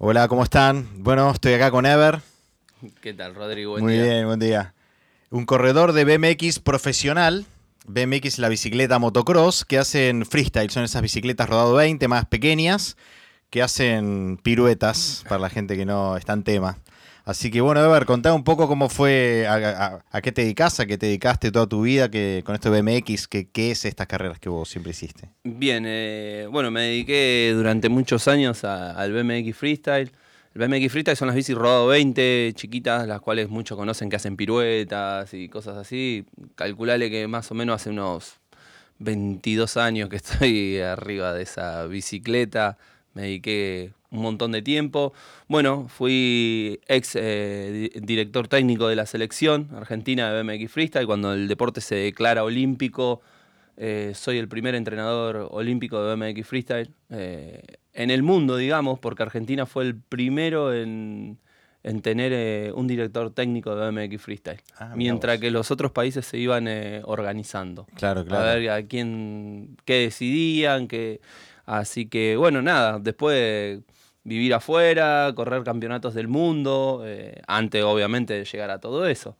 Hola, ¿cómo están? Bueno, estoy acá con Ever. ¿Qué tal, Rodrigo? Muy bien, buen día. Un corredor de BMX profesional. BMX es la bicicleta motocross que hacen freestyle. Son esas bicicletas rodado 20 más pequeñas que hacen piruetas para la gente que no está en tema. Así que bueno, Ever, contá un poco cómo fue, a, qué te dedicas, a qué te dedicaste toda tu vida que, con esto de BMX, qué es estas carreras que vos siempre hiciste. Bien, eh, bueno, me dediqué durante muchos años al BMX Freestyle. El BMX Freestyle son las bicis rodado 20, chiquitas, las cuales muchos conocen que hacen piruetas y cosas así. Calculale que más o menos hace unos 22 años que estoy arriba de esa bicicleta. Me dediqué un montón de tiempo. Bueno, fui ex eh, director técnico de la selección argentina de BMX Freestyle. Cuando el deporte se declara olímpico, eh, soy el primer entrenador olímpico de BMX Freestyle eh, en el mundo, digamos, porque Argentina fue el primero en, tener un director técnico de BMX Freestyle. Ah, mientras que los otros países se iban organizando. Claro, claro. A ver a quién, qué decidían, qué... Así que, bueno, nada, después vivir afuera, correr campeonatos del mundo, eh, antes obviamente de llegar a todo eso.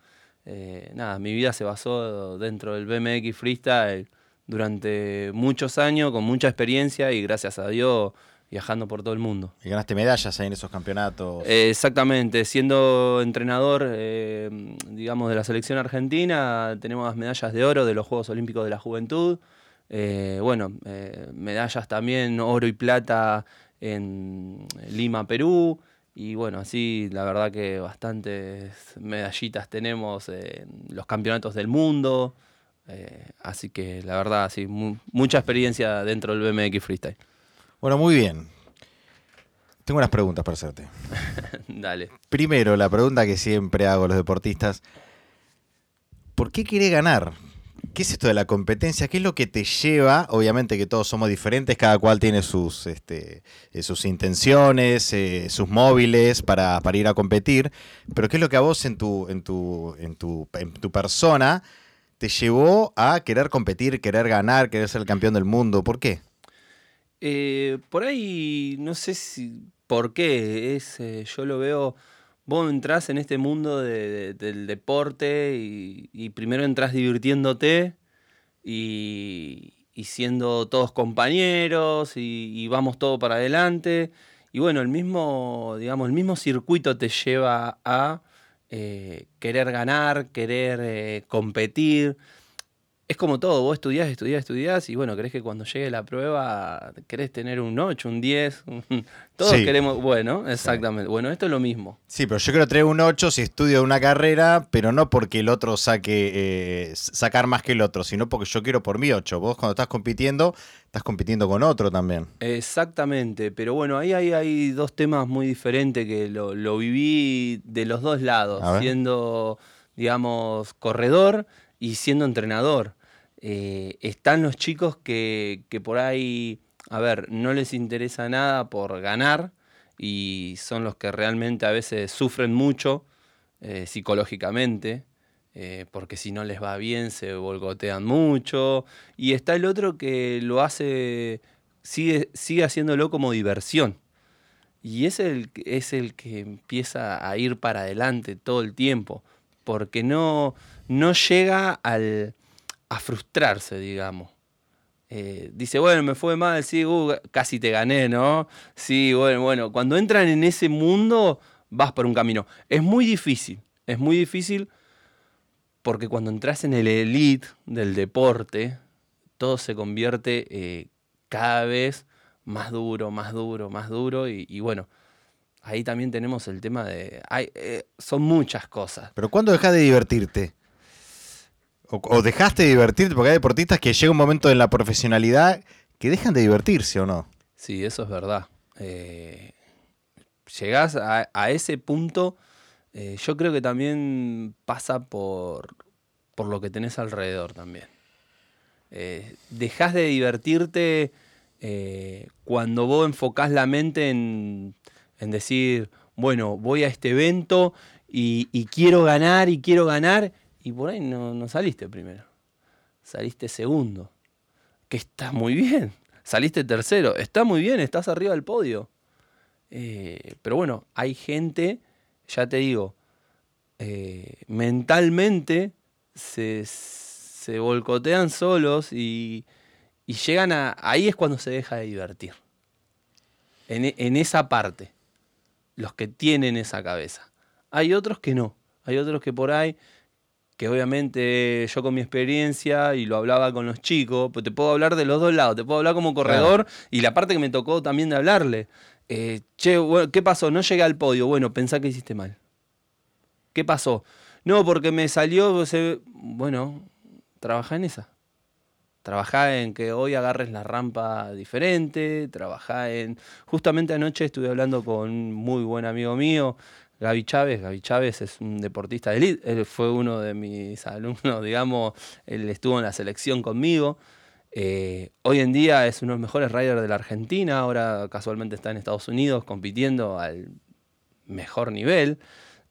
Eh, nada, mi vida se basó dentro del BMX Freestyle durante muchos años, con mucha experiencia y gracias a Dios viajando por todo el mundo. ¿Y ganaste medallas ahí en esos campeonatos? Eh, exactamente, siendo entrenador, digamos, de la selección argentina, tenemos medallas de oro de los Juegos Olímpicos de la Juventud. bueno, medallas también, oro y plata en Lima, Perú. Y bueno, así la verdad que bastantes medallitas tenemos en los campeonatos del mundo. Eh, así que la verdad, sí, mucha experiencia dentro del BMX Freestyle. Bueno, muy bien. Tengo unas preguntas para hacerte. Dale. Primero, la pregunta que siempre hago a los deportistas. ¿Por qué quiere ganar? ¿Qué es esto de la competencia? ¿Qué es lo que te lleva? Obviamente que todos somos diferentes, cada cual tiene sus, este, eh, sus intenciones, eh, sus móviles para, ir a competir, pero ¿qué es lo que a vos en tu, en tu, en tu, en tu persona te llevó a querer competir, querer ganar, querer ser el campeón del mundo? ¿Por qué? Eh, por ahí, no sé si por qué, es, yo lo veo vos entrás en este mundo del deporte y, primero entras divirtiéndote y, siendo todos compañeros y, vamos todo para adelante. Y bueno, el mismo, digamos, el mismo circuito te lleva a eh, querer ganar, querer eh, competir es como todo, vos estudiás, estudiás, estudiás y bueno, crees que cuando llegue la prueba querés tener un 8, un 10, todos queremos, bueno, exactamente, bueno, esto es lo mismo. Sí, pero yo quiero tener un 8 si estudio una carrera, pero no porque el otro saque, eh, sacar más que el otro, sino porque yo quiero por mi 8. Vos cuando estás compitiendo, estás compitiendo con otro también. Exactamente, pero bueno, ahí hay, hay dos temas muy diferentes que lo, lo viví de los dos lados, siendo, digamos, corredor y siendo entrenador. Eh, están los chicos que, por ahí, a ver, no les interesa nada por ganar y son los que realmente a veces sufren mucho eh, psicológicamente, eh, porque si no les va bien se volgotean mucho. Y está el otro que lo hace, sigue, sigue haciéndolo como diversión. Y es el, es el que empieza a ir para adelante todo el tiempo, porque no, no llega al, a frustrarse, digamos. Eh, dice, bueno, me fue mal, sí, uh, casi te gané, ¿no? Sí, bueno, bueno, cuando entran en ese mundo vas por un camino. Es muy difícil, es muy difícil porque cuando entras en el elite del deporte, todo se convierte eh, cada vez más duro, más duro, más duro y, bueno, ahí también tenemos el tema de... Hay, eh, son muchas cosas. Pero ¿cuándo dejas de divertirte? O, dejaste de divertirte, porque hay deportistas que llega un momento en la profesionalidad que dejan de divertirse, ¿o no? Sí, eso es verdad. Eh, llegás a, ese punto, eh, yo creo que también pasa por, por lo que tenés alrededor también. Eh, dejás de divertirte eh, cuando vos enfocás la mente en, decir, bueno, voy a este evento y quiero ganar y quiero ganar y por ahí no, saliste primero. Saliste segundo. Que está muy bien. Saliste tercero. Está muy bien, estás arriba del podio. Eh, pero bueno, hay gente, ya te digo, eh, mentalmente se, se, volcotean solos y, y, llegan a... Ahí es cuando se deja de divertir. En, en esa parte, los que tienen esa cabeza. Hay otros que no. Hay otros que por ahí que obviamente yo con mi experiencia y lo hablaba con los chicos, pues te puedo hablar de los dos lados, te puedo hablar como corredor y la parte que me tocó también de hablarle. Eh, che, ¿qué pasó? No llegué al podio. Bueno, pensá que hiciste mal. ¿Qué pasó? No, porque me salió, bueno, trabajá en esa. Trabajá en que hoy agarres la rampa diferente, trabajá en... Justamente anoche estuve hablando con un muy buen amigo mío, Gaby Chávez. Gaby Chávez es un deportista de elite. Él fue uno de mis alumnos, digamos. Él estuvo en la selección conmigo. Eh, hoy en día es uno de los mejores riders de la Argentina. Ahora casualmente está en Estados Unidos compitiendo al mejor nivel.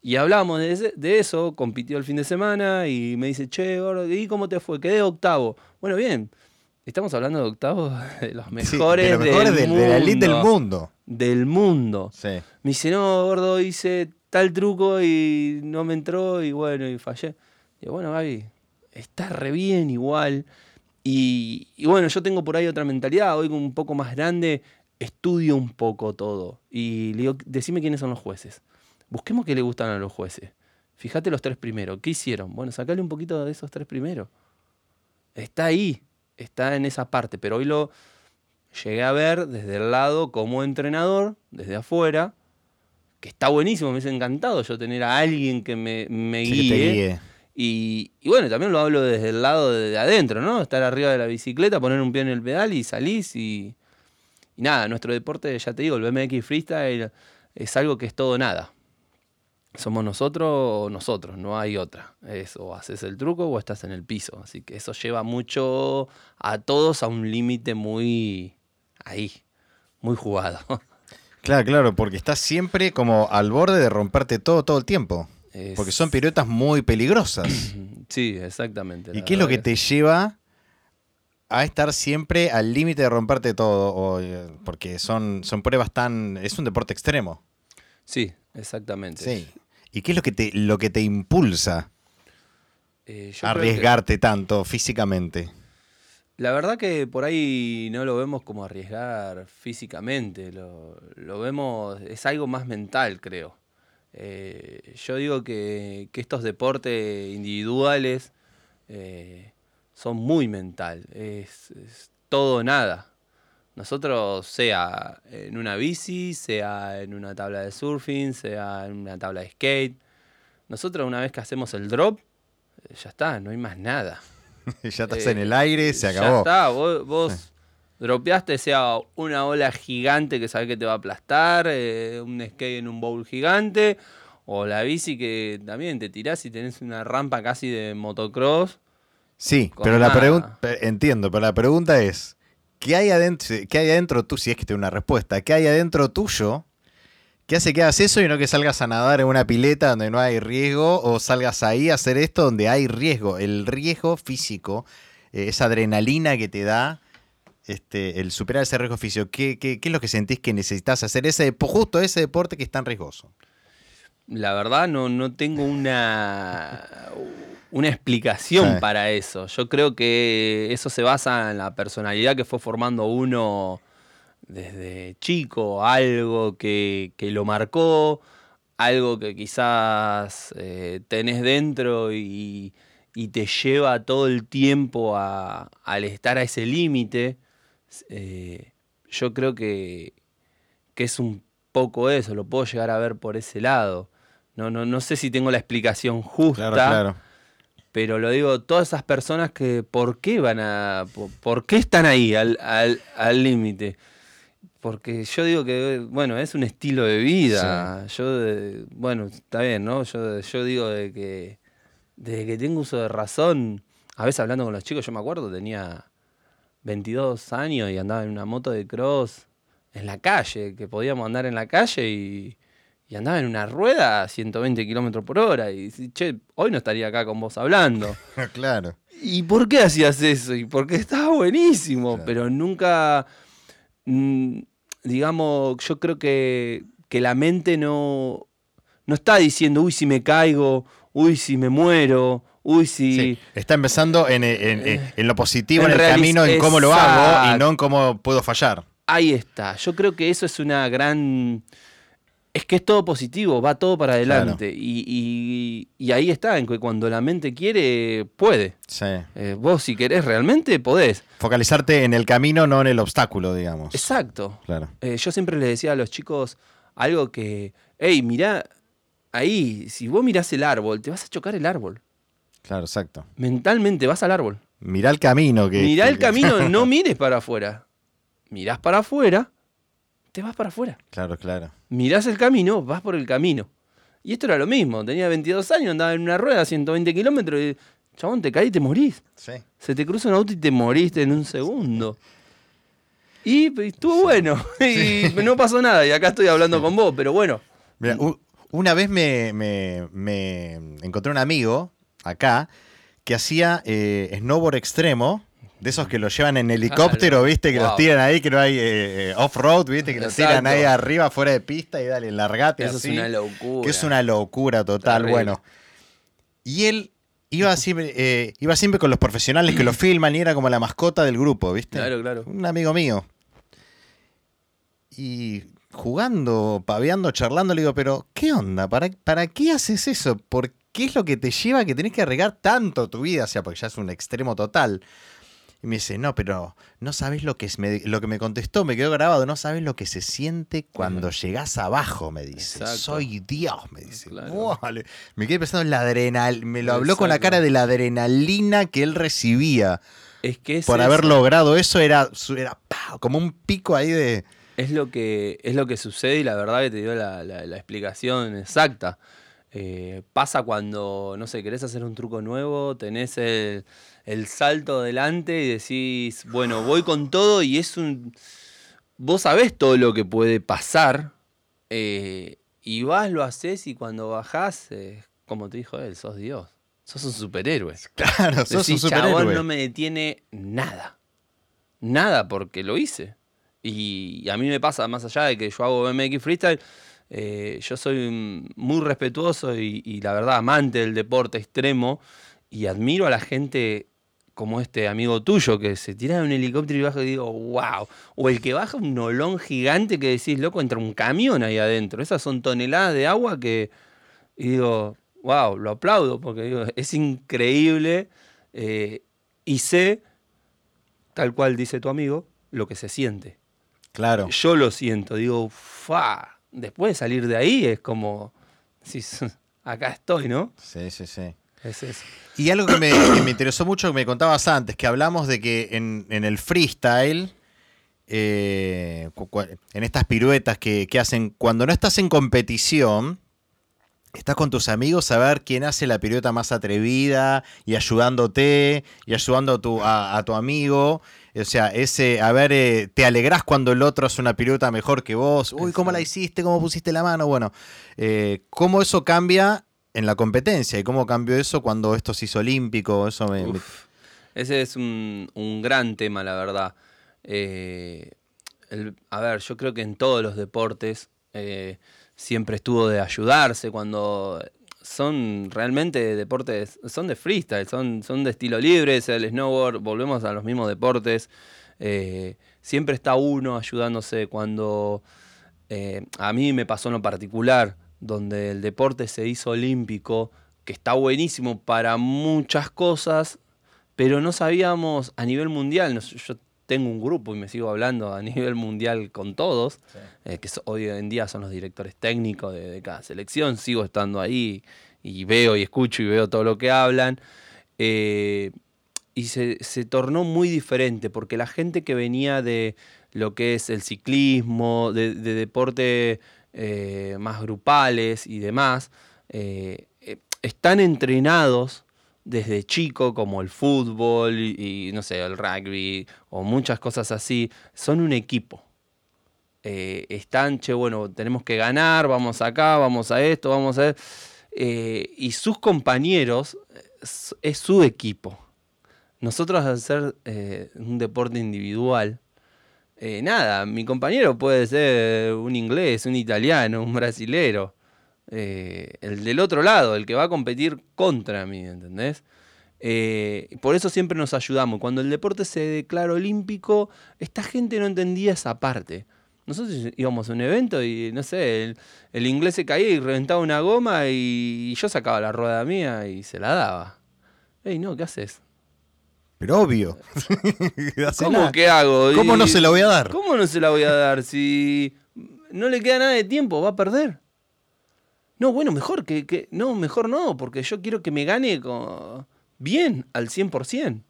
Y hablamos de, eso, compitió el fin de semana y me dice, che, gordo, ¿y cómo te fue? Quedé octavo. Bueno, bien, estamos hablando de octavos de los mejores, de, del, mundo, de la elite del mundo. Del mundo. Me dice, no, gordo, hice tal truco y no me entró y bueno, y fallé. Y bueno, Gaby, está re bien igual. Y, bueno, yo tengo por ahí otra mentalidad, hoy un poco más grande, estudio un poco todo. Y le digo, decime quiénes son los jueces. Busquemos qué le gustan a los jueces. Fíjate los tres primeros. ¿Qué hicieron? Bueno, sacale un poquito de esos tres primeros. Está ahí, está en esa parte, pero hoy lo llegué a ver desde el lado como entrenador, desde afuera, que está buenísimo, me ha encantado yo tener a alguien que me, guíe. Y, bueno, también lo hablo desde el lado de, adentro, ¿no? Estar arriba de la bicicleta, poner un pie en el pedal y salís y, y nada, nuestro deporte, ya te digo, el BMX Freestyle es algo que es todo nada. Somos nosotros o nosotros, no hay otra. Es o haces el truco o estás en el piso. Así que eso lleva mucho a todos a un límite muy ahí, muy jugado. Claro, claro, porque estás siempre como al borde de romperte todo todo el tiempo. Porque son piruetas muy peligrosas. Sí, exactamente. ¿Y qué es lo que te lleva a estar siempre al límite de romperte todo? Eh, porque son, son pruebas tan... Es un deporte extremo. Sí, exactamente. Sí. ¿Y qué es lo que te, lo que te impulsa eh, a arriesgarte tanto físicamente? La verdad que por ahí no lo vemos como arriesgar físicamente, lo, vemos, es algo más mental, creo. Eh, yo digo que, estos deportes individuales eh, son muy mental, es, todo nada. Nosotros, sea en una bici, sea en una tabla de surfing, sea en una tabla de skate, nosotros una vez que hacemos el drop, ya está, no hay más nada. ya estás en el aire, se acabó. Ya está, vos, dropeaste, sea una ola gigante que sabes que te va a aplastar, eh, un skate en un bowl gigante, o la bici que también te tirás y tenés una rampa casi de motocross. Sí, pero la pregunta, entiendo, pero la pregunta es, ¿qué hay adentro, qué hay adentro tú, si es que tiene una respuesta, qué hay adentro tuyo ¿Qué hace que hagas eso y no que salgas a nadar en una pileta donde no hay riesgo o salgas ahí a hacer esto donde hay riesgo? El riesgo físico, eh, esa adrenalina que te da este, el superar ese riesgo físico, ¿qué, qué, es lo que sentís que necesitas hacer ese, justo ese deporte que es tan riesgoso? La verdad no, no tengo una, una explicación para eso. Yo creo que eso se basa en la personalidad que fue formando uno desde chico, algo que, lo marcó, algo que quizás eh, tenés dentro y, te lleva todo el tiempo a, al estar a ese límite, eh, yo creo que, que, es un poco eso, lo puedo llegar a ver por ese lado. No, no, no sé si tengo la explicación justa. Pero lo digo, todas esas personas que, ¿por qué van a, por, qué están ahí al límite? Al, porque yo digo que, bueno, es un estilo de vida. Yo, bueno, está bien, ¿no? Yo, yo digo de que desde que tengo uso de razón, a veces hablando con los chicos, yo me acuerdo, tenía 22 años y andaba en una moto de cross en la calle, que podíamos andar en la calle y, y andaba en una rueda a 120 kilómetros por hora. Y che, hoy no estaría acá con vos hablando. claro. ¿Y por qué hacías eso? Y porque estaba buenísimo, pero nunca Mm, digamos, yo creo que, que la mente no, no está diciendo, uy, si me caigo, uy, si me muero, uy, si... está empezando en, lo positivo, en, el camino, en cómo lo hago y no en cómo puedo fallar. Ahí está. Yo creo que eso es una gran... Es que es todo positivo, va todo para adelante. Y, ahí está, en que cuando la mente quiere, puede. Sí. Eh, vos si querés realmente, podés. Focalizarte en el camino, no en el obstáculo, digamos. Exacto. Claro. Eh, yo siempre les decía a los chicos algo que, hey, mirá, ahí, si vos mirás el árbol, te vas a chocar el árbol. Claro, exacto. Mentalmente vas al árbol. Mirá el camino. Que, Mirá el camino, no mires para afuera. Mirás para afuera, te vas para afuera. Claro, claro. Mirás el camino, vas por el camino. Y esto era lo mismo. Tenía 22 años, andaba en una rueda a 120 kilómetros y, chabón, te caí y te morís. Sí. Se te cruza un auto y te moriste en un segundo. Y, estuvo bueno. Y no pasó nada. Y acá estoy hablando con vos, pero bueno. Mira, una vez me, encontré un amigo acá que hacía eh, snowboard extremo. De esos que lo llevan en helicóptero, viste, que los tiran ahí, que no hay eh, off-road, viste, que los tiran ahí arriba, fuera de pista y dale, largate Eso es una locura. Que es una locura total, bueno. Y él iba siempre, eh, iba siempre con los profesionales que lo filman y era como la mascota del grupo, viste. Claro, claro. Un amigo mío. Y jugando, paveando, charlando, le digo, pero ¿qué onda? ¿Para, ¿Para qué haces eso? ¿Por qué es lo que te lleva a que tenés que arreglar tanto tu vida? O sea, porque ya es un extremo total. Y me dice, no, pero no sabes lo que es, lo que me contestó, me quedó grabado, no sabes lo que se siente cuando llegás abajo, me dice. Soy Dios, me dice. Me quedé pensando en la adrenalina, me lo habló con la cara de la adrenalina que él recibía. Es que por haber logrado eso era, era como un pico ahí de es lo que, es lo que sucede y la verdad que te dio la, explicación exacta. Eh, pasa cuando, no sé, querés hacer un truco nuevo, tenés el, salto adelante y decís, bueno, voy con todo y es un... Vos sabés todo lo que puede pasar eh, y vas, lo haces y cuando bajás, como te dijo él, sos Dios. Sos un superhéroe. Claro, sos un superhéroe. no me detiene nada. Nada porque lo hice. Y a mí me pasa, más allá de que yo hago BMX freestyle, eh, yo soy muy respetuoso y, la verdad amante del deporte extremo y admiro a la gente como este amigo tuyo que se tira de un helicóptero y baja y digo, wow. O el que baja un olón gigante que decís, loco, entra un camión ahí adentro. Esas son toneladas de agua que. Y digo, wow, lo aplaudo porque digo, es increíble. Eh, y sé, tal cual dice tu amigo, lo que se siente. Claro. Yo lo siento, digo, fa. Después de salir de ahí es como, si, acá estoy, ¿no? Sí, sí, sí. Es eso. Y algo que me, interesó mucho, que me contabas antes, que hablamos de que en, el freestyle, eh, en estas piruetas que, que, hacen, cuando no estás en competición, estás con tus amigos a ver quién hace la pirueta más atrevida y ayudándote y ayudando a tu, a, tu amigo. O sea, ese, a ver, eh, te alegrás cuando el otro hace una pirueta mejor que vos. Uy, ¿cómo la hiciste? ¿Cómo pusiste la mano? Bueno, eh, ¿cómo eso cambia en la competencia? ¿Y cómo cambió eso cuando esto se hizo olímpico? Eso Ese es un, gran tema, la verdad. Eh, a ver, yo creo que en todos los deportes siempre estuvo de ayudarse cuando son realmente deportes, son de freestyle, son, son de estilo libre, es el snowboard, volvemos a los mismos deportes. Eh, siempre está uno ayudándose cuando eh, a mí me pasó en lo particular, donde el deporte se hizo olímpico, que está buenísimo para muchas cosas, pero no sabíamos a nivel mundial, yo tengo un grupo y me sigo hablando a nivel mundial con todos, eh, que hoy en día son los directores técnicos de, cada selección, sigo estando ahí y veo y escucho y veo todo lo que hablan. Eh, y se, tornó muy diferente porque la gente que venía de lo que es el ciclismo, de, de deporte eh, más grupales y demás, están entrenados desde chico, como el fútbol y, no sé, el rugby o muchas cosas así, son un equipo. Eh, están, che, bueno, tenemos que ganar, vamos acá, vamos a esto, vamos a... Eh, y sus compañeros es, su equipo. Nosotros al ser eh, un deporte individual, eh, nada, mi compañero puede ser un inglés, un italiano, un brasilero. Eh, el del otro lado, el que va a competir contra mí, ¿entendés? Eh, por eso siempre nos ayudamos. Cuando el deporte se declara olímpico, esta gente no entendía esa parte. Nosotros íbamos a un evento y, no sé, el, inglés se caía y reventaba una goma y, yo sacaba la rueda mía y se la daba. Ey, no, ¿qué haces? Pero obvio. ¿Cómo que hago? ¿Cómo no se la voy a dar? ¿Cómo no se la voy a dar? Si no le queda nada de tiempo, va a perder. No, bueno, mejor que, No, mejor no, porque yo quiero que me gane bien, al 100%.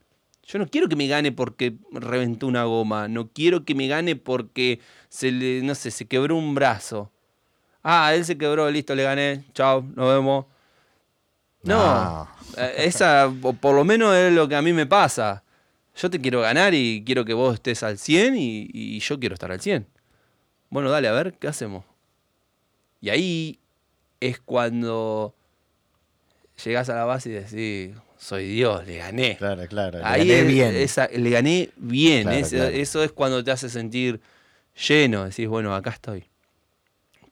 Yo no quiero que me gane porque reventó una goma. No quiero que me gane porque se le, no sé, se quebró un brazo. Ah, él se quebró, listo, le gané. Chao, nos vemos. No, eh, esa por lo menos es lo que a mí me pasa. Yo te quiero ganar y quiero que vos estés al 100 y, yo quiero estar al 100. Bueno, dale, a ver, ¿qué hacemos? Y ahí es cuando llegás a la base y decís, soy Dios, le gané. Claro, claro. Ahí le gané bien. le gané bien. Eso es cuando te hace sentir lleno. Decís, bueno, acá estoy.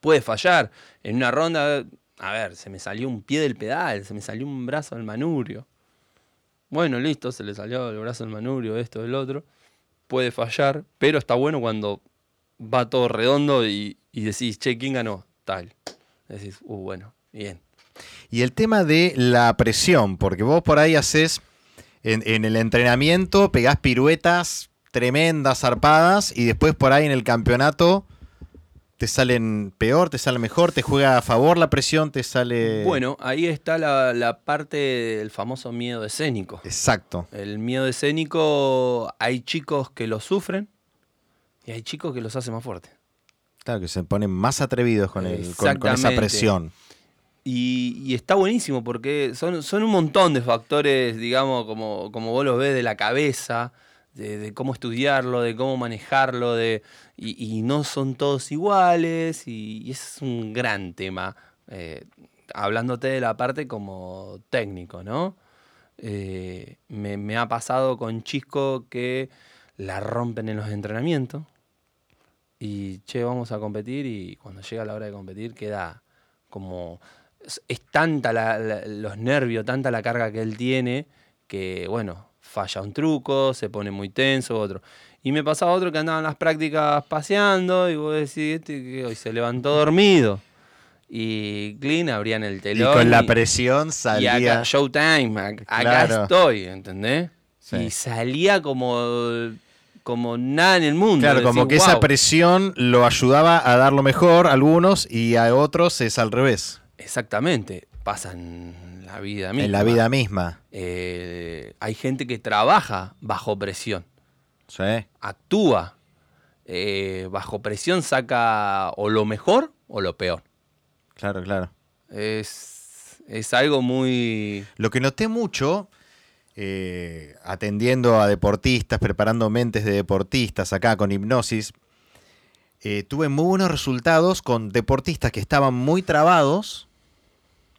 Puede fallar. En una ronda a ver, se me salió un pie del pedal, se me salió un brazo del manubrio. Bueno, listo, se le salió el brazo del manubrio, esto, el otro. Puede fallar, pero está bueno cuando va todo redondo y, decís, che, ¿quién ganó? Tal. Decís, uh, bueno, bien. Y el tema de la presión, porque vos por ahí haces, en, en el entrenamiento, pegás piruetas tremendas, zarpadas, y después por ahí en el campeonato te salen peor, te sale mejor, te juega a favor la presión, te sale... Bueno, ahí está la, parte del famoso miedo escénico. Exacto. El miedo escénico, hay chicos que lo sufren y hay chicos que los hacen más fuertes. Claro, que se ponen más atrevidos con, el, con, esa presión. Y, está buenísimo porque son, son un montón de factores, digamos, como, como vos los ves de la cabeza, de, cómo estudiarlo, de cómo manejarlo, de, y, no son todos iguales, y, es un gran tema, eh, hablándote de la parte como técnico, ¿no? Eh, me, ha pasado con chicos que la rompen en los entrenamientos, y che, vamos a competir, y cuando llega la hora de competir queda como... Es, tanta los nervios, tanta la carga que él tiene, que bueno, falla un truco, se pone muy tenso, otro. Y me pasaba otro que andaba en las prácticas paseando y vos decís, este que hoy se levantó dormido. Y Clean abrían el telón. Y con la presión salía. Y acá, Showtime, acá, estoy, ¿entendés? Y salía como, como nada en el mundo. Claro, como que esa presión lo ayudaba a dar lo mejor a algunos y a otros es al revés. Exactamente. Pasan la vida misma. En la vida misma. Eh, hay gente que trabaja bajo presión. Sí. Actúa. Eh, bajo presión saca o lo mejor o lo peor. Claro, claro. Es, es algo muy... Lo que noté mucho, eh, atendiendo a deportistas, preparando mentes de deportistas acá con hipnosis, tuve muy buenos resultados con deportistas que estaban muy trabados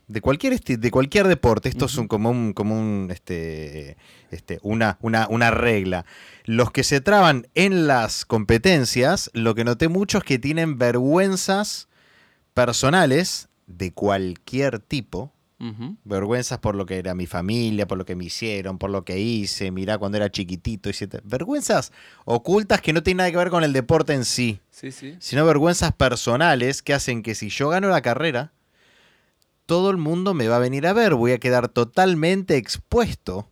de cualquier de cualquier deporte, esto es un, como un, como este, este, una, una, una, regla. Los que se traban en las competencias, lo que noté mucho es que tienen vergüenzas personales de cualquier tipo. Vergüenzas por lo que era mi familia, por lo que me hicieron, por lo que hice, mirá cuando era chiquitito, etc. Vergüenzas ocultas que no tienen nada que ver con el deporte en sí, sí, sí. sino vergüenzas personales que hacen que si yo gano la carrera, todo el mundo me va a venir a ver, voy a quedar totalmente expuesto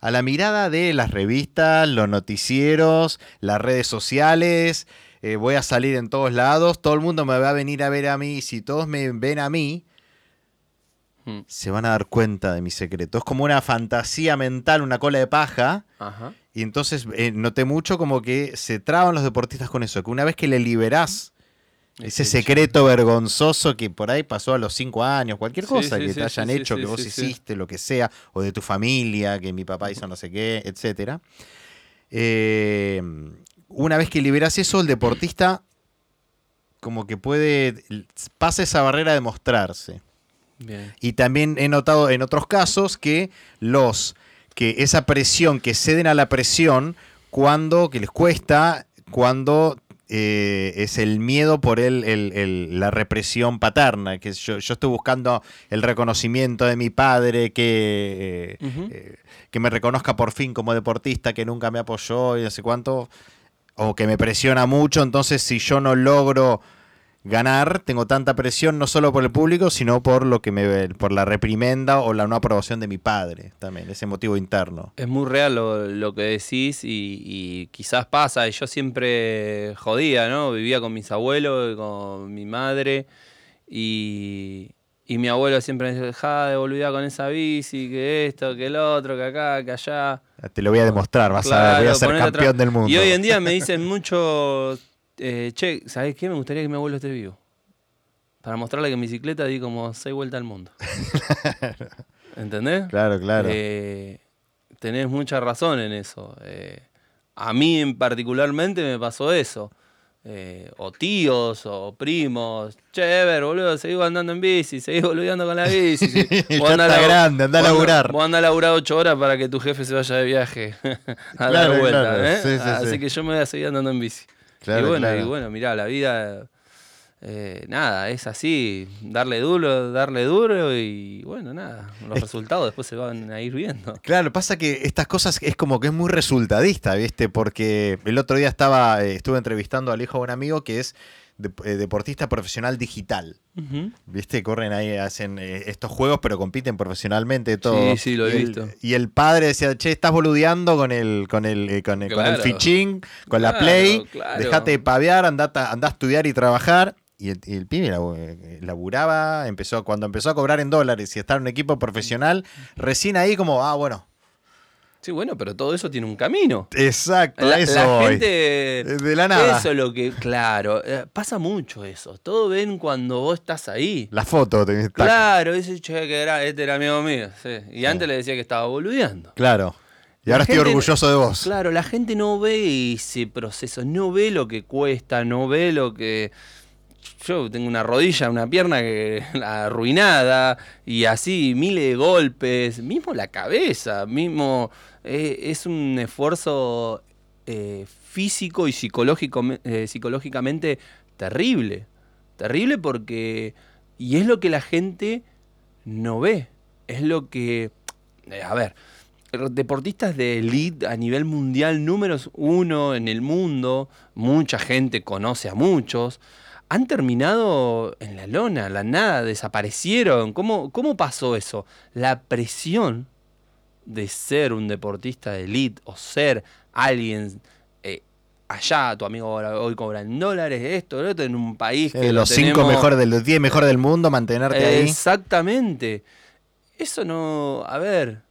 a la mirada de las revistas, los noticieros, las redes sociales, eh, voy a salir en todos lados, todo el mundo me va a venir a ver a mí, si todos me ven a mí, hmm. se van a dar cuenta de mi secreto. Es como una fantasía mental, una cola de paja. Y entonces eh, noté mucho como que se traban los deportistas con eso, que una vez que le liberás ese secreto vergonzoso que por ahí pasó a los cinco años, cualquier cosa que te hayan hecho, que vos hiciste, lo que sea, o de tu familia, que mi papá hizo no sé qué, etc. Eh, una vez que liberas eso, el deportista como que puede, pasa esa barrera de mostrarse. Y también he notado en otros casos que los, que esa presión, que ceden a la presión, cuando, que les cuesta, cuando eh, es el miedo por el, la represión paterna, que yo, estoy buscando el reconocimiento de mi padre, que, eh, que me reconozca por fin como deportista, que nunca me apoyó y no sé cuánto, o que me presiona mucho, entonces si yo no logro ganar, tengo tanta presión no solo por el público, sino por lo que me por la reprimenda o la no aprobación de mi padre, también, ese motivo interno. Es muy real lo, que decís y, quizás pasa, y yo siempre jodía, ¿no? Vivía con mis abuelos, con mi madre, y, mi abuelo siempre me decía, dejá de con esa bici, que esto, que el otro, que acá, que allá. Te lo voy a demostrar, vas a, voy a ser campeón del mundo. Y hoy en día me dicen mucho eh, che, ¿sabes qué? Me gustaría que mi abuelo esté vivo. Para mostrarle que en bicicleta di como seis vueltas al mundo. ¿Entendés? Claro, claro. Eh, tenés mucha razón en eso. Eh, a mí en particularmente me pasó eso. o tíos, o primos. Che, Ever, boludo, seguí andando en bici, seguí boludeando con la bici. vos anda grande, anda a laburar. Vos anda a laburar ocho horas para que tu jefe se vaya de viaje a dar vuelta. Así que yo me voy a seguir andando en bici y bueno, y bueno, mirá, la vida, eh, nada, es así, darle duro, darle duro y bueno, nada, los resultados después se van a ir viendo. Claro, pasa que estas cosas es como que es muy resultadista, ¿viste? Porque el otro día estaba, eh, estuve entrevistando al hijo de un amigo que es eh, deportista profesional digital. ¿Viste? Corren ahí, hacen eh, estos juegos, pero compiten profesionalmente todo. Sí, sí, lo he visto. y el padre decía, che, estás boludeando con el, con el, eh, con el, con el fichín, con la play, dejate de pavear, anda, a estudiar y trabajar. Y el, pibe laburaba, empezó, cuando empezó a cobrar en dólares y estar en un equipo profesional, recién ahí como, ah, bueno, Sí, bueno, pero todo eso tiene un camino. Exacto, la, eso. La gente. De la nada. Eso es lo que. Claro, eh, pasa mucho eso. Todo ven cuando vos estás ahí. La foto. Te, claro, ese che, que era, este era amigo mío. Sí. Y antes le decía que estaba boludeando. Claro. Y ahora estoy orgulloso de vos. Claro, la gente no ve ese proceso, no ve lo que cuesta, no ve lo que yo tengo una rodilla, una pierna que, arruinada y así miles de golpes, mismo la cabeza, mismo eh, es un esfuerzo eh, físico y psicológico, eh, psicológicamente terrible, terrible porque y es lo que la gente no ve, es lo que a ver, deportistas de elite a nivel mundial, números uno en el mundo, mucha gente conoce a muchos han terminado en la lona, la nada, desaparecieron. ¿Cómo, ¿Cómo pasó eso? La presión de ser un deportista de elite o ser alguien eh, allá, tu amigo hoy cobra en dólares, esto, lo otro, en un país que. los cinco mejores, de los 10 mejores del mundo, mantenerte ahí. Exactamente. Eso no. A ver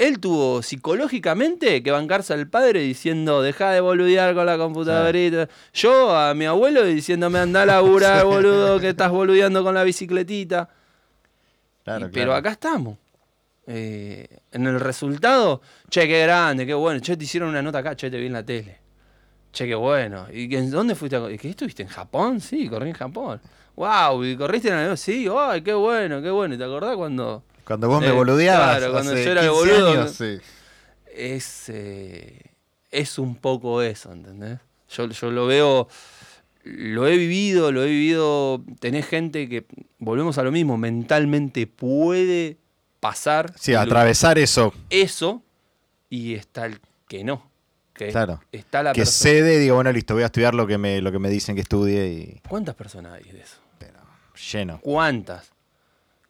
él tuvo psicológicamente que bancarse al padre diciendo, deja de boludear con la computadorita. Yo a mi abuelo diciéndome, anda a laburar, boludo, que estás boludeando con la bicicletita. pero acá estamos. Eh, en el resultado, che, qué grande, qué bueno. Che, te hicieron una nota acá, che, te vi en la tele. Che, qué bueno. ¿Y dónde fuiste? A... ¿Qué estuviste en Japón? Sí, corrí en Japón. Wow, ¿y corriste en el... Sí, ay, qué bueno, qué bueno. ¿Y te acordás cuando cuando vos me eh, boludeabas. Claro, cuando yo era el boludo. es, eh, es un poco eso, ¿entendés? Yo, yo lo veo, lo he vivido, lo he vivido. Tenés gente que, volvemos a lo mismo, mentalmente puede pasar. Sí, atravesar eso. Eso, y está el que no. Que claro. Está la que cede, digo, bueno, listo, voy a estudiar lo que me, lo que me dicen que estudie. Y... ¿Cuántas personas hay de eso? Pero, lleno. ¿Cuántas?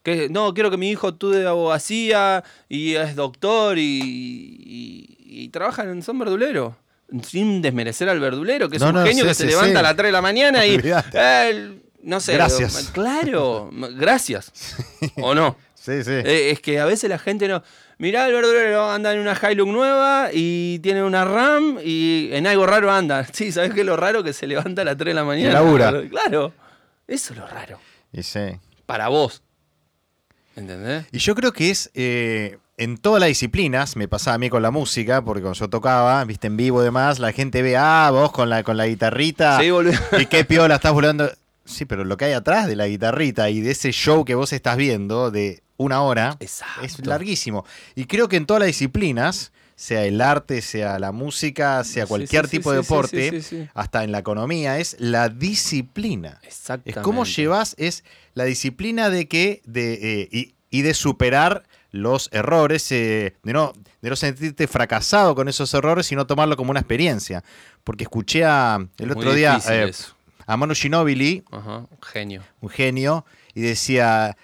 Que, no, quiero que mi hijo estudie abogacía y es doctor y, y, trabaja en son verdulero. Sin desmerecer al verdulero, que es un genio que se levanta a las 3 de la mañana y. no sé. Gracias. claro, gracias. ¿O no? Sí, sí. Eh, es que a veces la gente no. Mirá, el verdulero anda en una Hilux nueva y tiene una RAM y en algo raro anda. Sí, ¿sabes qué es lo raro? Que se levanta a las 3 de la mañana. labura. Claro. Eso es lo raro. Y sí. Para vos. ¿Entendés? Y yo creo que es eh, en todas las disciplinas, me pasaba a mí con la música, porque cuando yo tocaba, viste, en vivo y demás, la gente ve, ah, vos con la, con la guitarrita, sí, y qué piola estás volando. Sí, pero lo que hay atrás de la guitarrita y de ese show que vos estás viendo de una hora es larguísimo. Y creo que en todas las disciplinas sea el arte, sea la música, sea cualquier tipo de deporte, hasta en la economía, es la disciplina. Exactamente. Es cómo llevas, es la disciplina de que, de, eh, y, de superar los errores, eh, de, no, de no sentirte fracasado con esos errores, sino tomarlo como una experiencia. Porque escuché a, el otro día eh, a Manu Ginobili, un genio. Un genio, y decía,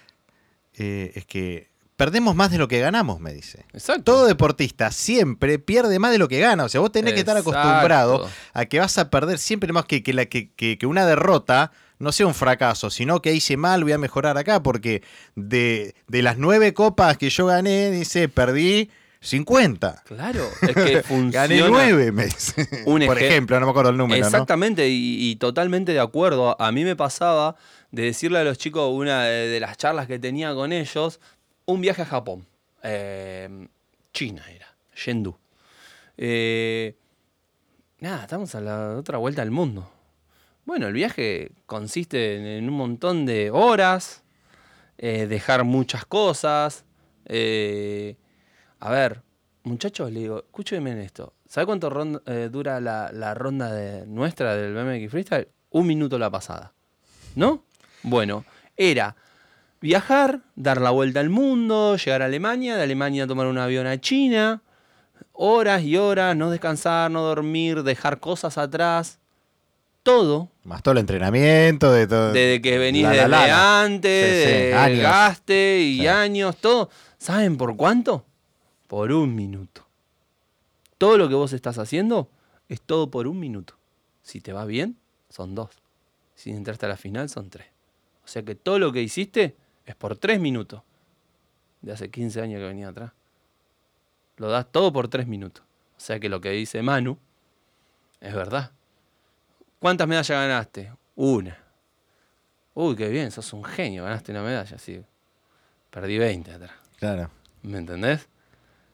es que perdemos más de lo que ganamos, me dice. Exacto. Todo deportista siempre pierde más de lo que gana. O sea, vos tenés que estar acostumbrado a que vas a perder siempre más que, que, la, que, que, una derrota no sea un fracaso, sino que hice mal, voy a mejorar acá, porque de, de las nueve copas que yo gané, dice, perdí 50. Claro, es que funciona. Gané 9, me dice. Por ejemplo, no me acuerdo el número. Exactamente, y, y, totalmente de acuerdo. A mí me pasaba de decirle a los chicos, una de las charlas que tenía con ellos, un viaje a Japón. Eh, China era, Yendu. Eh, nada, estamos a la otra vuelta del mundo. Bueno, el viaje consiste en, un montón de horas, eh, dejar muchas cosas. a ver, muchachos, le digo, escúchenme en esto. ¿Sabe cuánto dura la, la, ronda de nuestra del BMX Freestyle? Un minuto la pasada. ¿No? Bueno, era viajar, dar la vuelta al mundo, llegar a Alemania, de Alemania tomar un avión a China, horas y horas, no descansar, no dormir, dejar cosas atrás. Todo. Más todo el entrenamiento, de todo. Desde que venís desde antes, de gaste y años, todo. ¿Saben por cuánto? Por un minuto. Todo lo que vos estás haciendo es todo por un minuto. Si te va bien, son dos. Si entraste a la final, son tres. O sea que todo lo que hiciste es por tres minutos. De hace 15 años que venía atrás. Lo das todo por tres minutos. O sea que lo que dice Manu es verdad. ¿Cuántas medallas ganaste? Una. Uy, qué bien, sos un genio, ganaste una medalla, sí. Perdí 20 atrás. Claro. ¿Me entendés?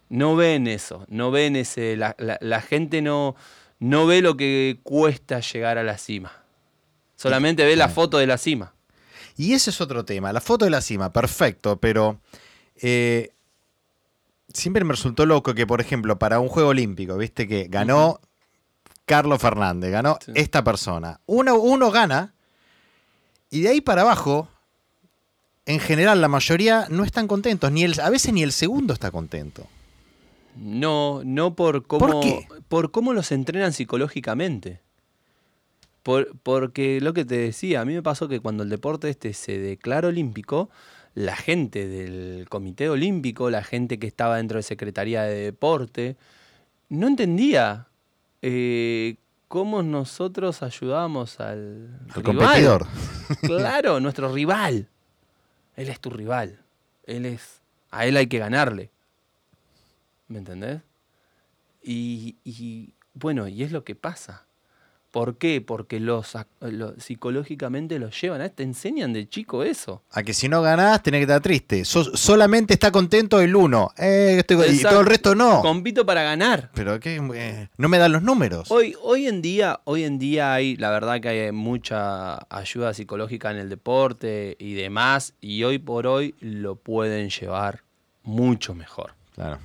No ven eso, no ven ese. La, gente no, no ve lo que cuesta llegar a la cima. Solamente ve la foto de la cima. Y ese es otro tema. La foto de la cima, perfecto, pero eh, siempre me resultó loco que, por ejemplo, para un juego olímpico, viste que ganó Carlos Fernández, ganó esta persona. Uno, uno gana y de ahí para abajo, en general, la mayoría no están contentos. Ni el, a veces ni el segundo está contento. No, no por cómo, por cómo los entrenan psicológicamente porque lo que te decía, a mí me pasó que cuando el deporte este se declaró olímpico, la gente del Comité Olímpico, la gente que estaba dentro de Secretaría de Deporte, no entendía eh, cómo nosotros ayudábamos al competidor. Claro, nuestro rival. Él es tu rival. Él es. A él hay que ganarle. ¿Me entendés? Y, y bueno, y es lo que pasa. ¿Por qué? Porque los, psicológicamente los llevan, te enseñan de chico eso. A que si no ganás tenés que estar triste. solamente está contento el uno. Eh, y todo el resto no. Compito para ganar. Pero eh, no me dan los números. Hoy, hoy en día, hoy en día hay, la verdad que hay mucha ayuda psicológica en el deporte y demás. Y hoy por hoy lo pueden llevar mucho mejor. Claro.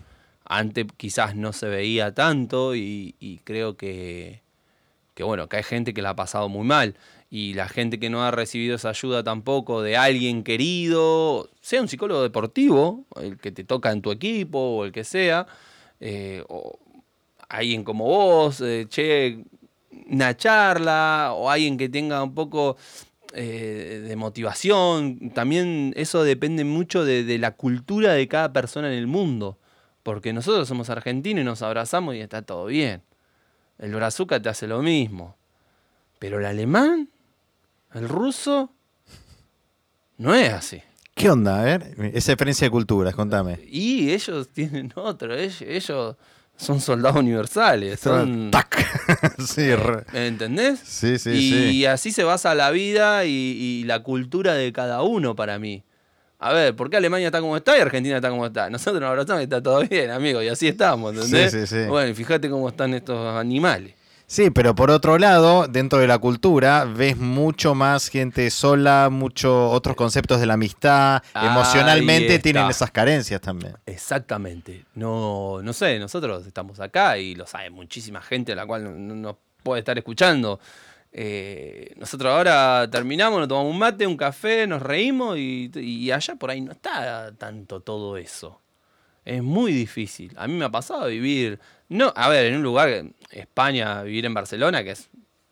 Antes quizás no se veía tanto y creo que que bueno, que hay gente que la ha pasado muy mal y la gente que no ha recibido esa ayuda tampoco de alguien querido, sea un psicólogo deportivo, el que te toca en tu equipo o el que sea, eh, o alguien como vos, eh, che, una charla, o alguien que tenga un poco eh, de motivación, también eso depende mucho de, de la cultura de cada persona en el mundo, porque nosotros somos argentinos y nos abrazamos y está todo bien. El brazuca te hace lo mismo. Pero el alemán, el ruso, no es así. ¿Qué onda? A ver, esa diferencia de culturas, contame. Y ellos tienen otro, ellos, son soldados universales. Son. ¡Tac! sí, eh, ¿Entendés? Sí, sí, y, sí. Y así se basa la vida y, y, la cultura de cada uno para mí. A ver, ¿por qué Alemania está como está y Argentina está como está? Nosotros nos abrazamos y está todo bien, amigo, y así estamos, ¿entendés? Sí, sí, sí. Bueno, fíjate cómo están estos animales. Sí, pero por otro lado, dentro de la cultura, ves mucho más gente sola, muchos otros conceptos de la amistad. Emocionalmente tienen esas carencias también. Exactamente. No, no sé, nosotros estamos acá y lo sabe muchísima gente, la cual no, no puede estar escuchando. Eh, nosotros ahora terminamos, nos tomamos un mate, un café, nos reímos y, allá por ahí no está tanto todo eso. Es muy difícil. A mí me ha pasado vivir, no, a ver, en un lugar, España, vivir en Barcelona, que es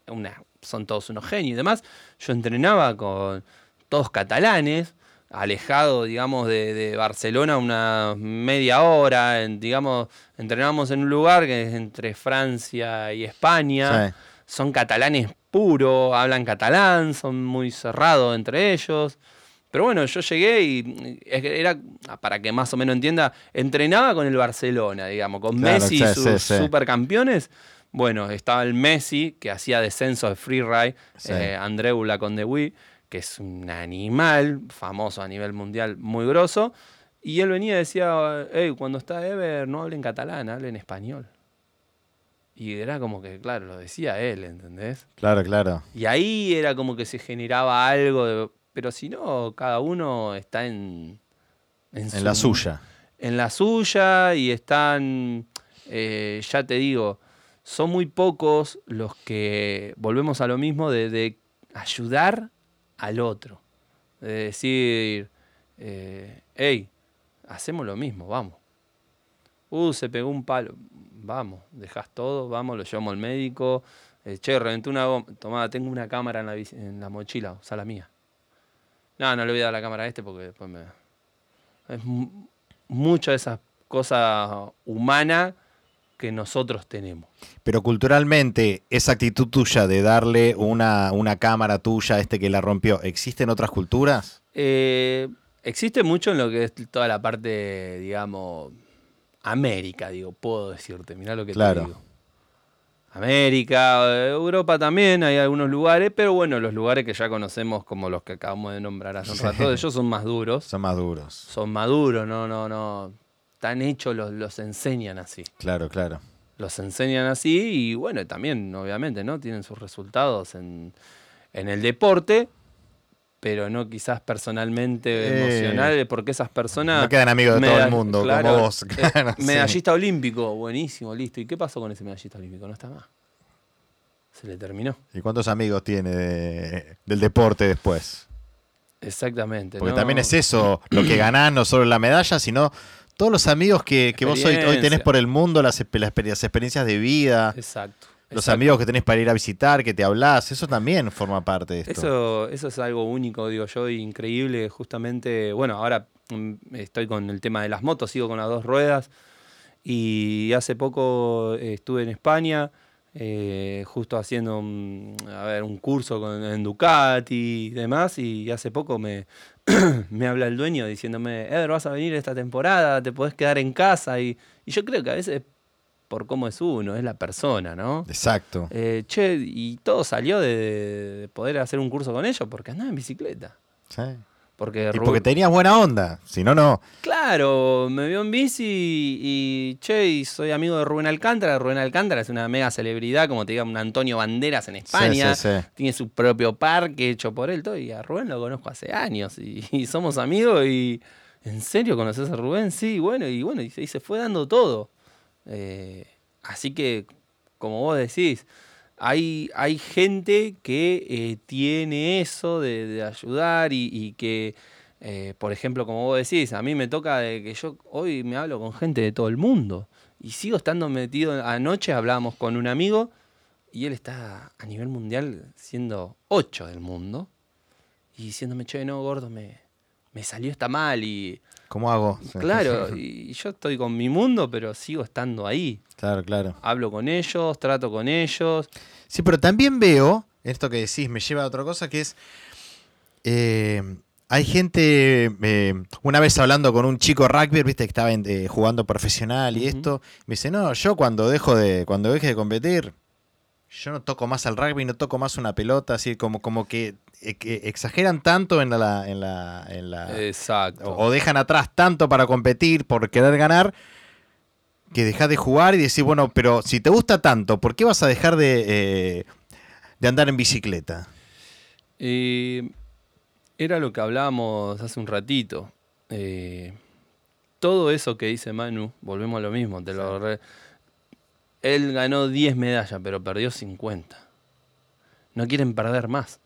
una, son todos unos genios y demás. Yo entrenaba con todos catalanes, alejado, digamos, de, Barcelona una media hora, digamos, entrenamos en un lugar que es entre Francia y España. Son catalanes puro, hablan catalán, son muy cerrados entre ellos. Pero bueno, yo llegué y era, para que más o menos entienda, entrenaba con el Barcelona, digamos, con Messi y sus supercampeones. Bueno, estaba el Messi, que hacía descenso de freeride, eh, Andreu Lacondewey, que es un animal famoso a nivel mundial, muy grosso. Y él venía y decía, hey, cuando está Ever, no hable en catalán, hable en español. Y era como que, claro, lo decía él, ¿entendés? Claro, claro. Y ahí era como que se generaba algo, de, pero si no, cada uno está en... En, la suya. En la suya y están, eh, ya te digo, son muy pocos los que volvemos a lo mismo de, ayudar al otro. De decir, eh, hey, hacemos lo mismo, vamos. Uh, se pegó un palo vamos, dejas todo, vamos, lo llevamos al médico. Eh, che, reventé una bomba. Tomá, tengo una cámara en la, en la mochila, usa la mía. No, no le voy a dar la cámara a este porque después me. Es mucha de esas cosas humanas que nosotros tenemos. Pero culturalmente, esa actitud tuya de darle una, una cámara tuya a este que la rompió, ¿existe en otras culturas? Eh, existe mucho en lo que es toda la parte, digamos, América, digo, puedo decirte, mirá lo que te digo. América, Europa también, hay algunos lugares, pero bueno, los lugares que ya conocemos como los que acabamos de nombrar hace un rato, ellos son más duros. Son más duros. Son más duros, no, no, no. Tan hechos los, los enseñan así. Claro, claro. Los enseñan así y bueno, también, obviamente, ¿no? Tienen sus resultados en, en el deporte, pero no quizás personalmente eh, emocional, porque esas personas... No quedan amigos de todo el mundo, como vos. Eh, medallista olímpico, buenísimo, listo. ¿Y qué pasó con ese medallista olímpico? No está más. Se le terminó. ¿Y cuántos amigos tiene del deporte después? Exactamente. Porque también es eso, lo que ganás, no solo la medalla, sino todos los amigos que, vos hoy, hoy, tenés por el mundo, las, las experiencias de vida. Exacto. Los amigos que tenés para ir a visitar, que te hablas, eso también forma parte de esto. Eso, eso es algo único, digo yo, increíble. Justamente, bueno, ahora mm, estoy con el tema de las motos, sigo con las dos ruedas. Y hace poco eh, estuve en España, eh, justo haciendo un, a ver, un curso con, en Ducati y demás. Y hace poco me, me habla el dueño diciéndome, Eder, vas a venir esta temporada, te podés quedar en casa. Y, y yo creo que a veces por cómo es uno, es la persona, ¿no? Exacto. Eh, che, y todo salió de, poder hacer un curso con ellos porque andaba en bicicleta. Sí. Porque y porque tenías buena onda, si no, no. Claro, me vio en bici y, che, y soy amigo de Rubén Alcántara. Rubén Alcántara es una mega celebridad, como te diga, un Antonio Banderas en España. Sí, sí, Tiene su propio parque hecho por él, todo. Y a Rubén lo conozco hace años y, somos amigos. Y, ¿en serio conoces a Rubén? Sí, bueno, y bueno, y se fue dando todo. Eh, así que, como vos decís, hay, hay gente que eh, tiene eso de, ayudar y, que, eh, por ejemplo, como vos decís, a mí me toca de que yo hoy me hablo con gente de todo el mundo y sigo estando metido. Anoche hablábamos con un amigo y él está a nivel mundial siendo 8 del mundo y diciéndome, che, no, gordo, me, me salió esta mal y ¿Cómo hago? Claro, y yo estoy con mi mundo, pero sigo estando ahí. Claro, claro. Hablo con ellos, trato con ellos. Sí, pero también veo, esto que decís me lleva a otra cosa, que es... Eh, hay gente, eh, una vez hablando con un chico rugby, viste, que estaba eh, jugando profesional y esto, me dice, no, yo cuando dejo de, cuando deje de competir, yo no toco más al rugby, no toco más una pelota, así como, como que eh, exageran tanto en la, en la, Exacto. O, dejan atrás tanto para competir por querer ganar que dejas de jugar y decís, bueno, pero si te gusta tanto, ¿por qué vas a dejar de, eh, de andar en bicicleta? Eh, era lo que hablábamos hace un ratito. Eh, todo eso que dice Manu, volvemos a lo mismo, te lo él ganó 10 medallas, pero perdió 50. No quieren perder más.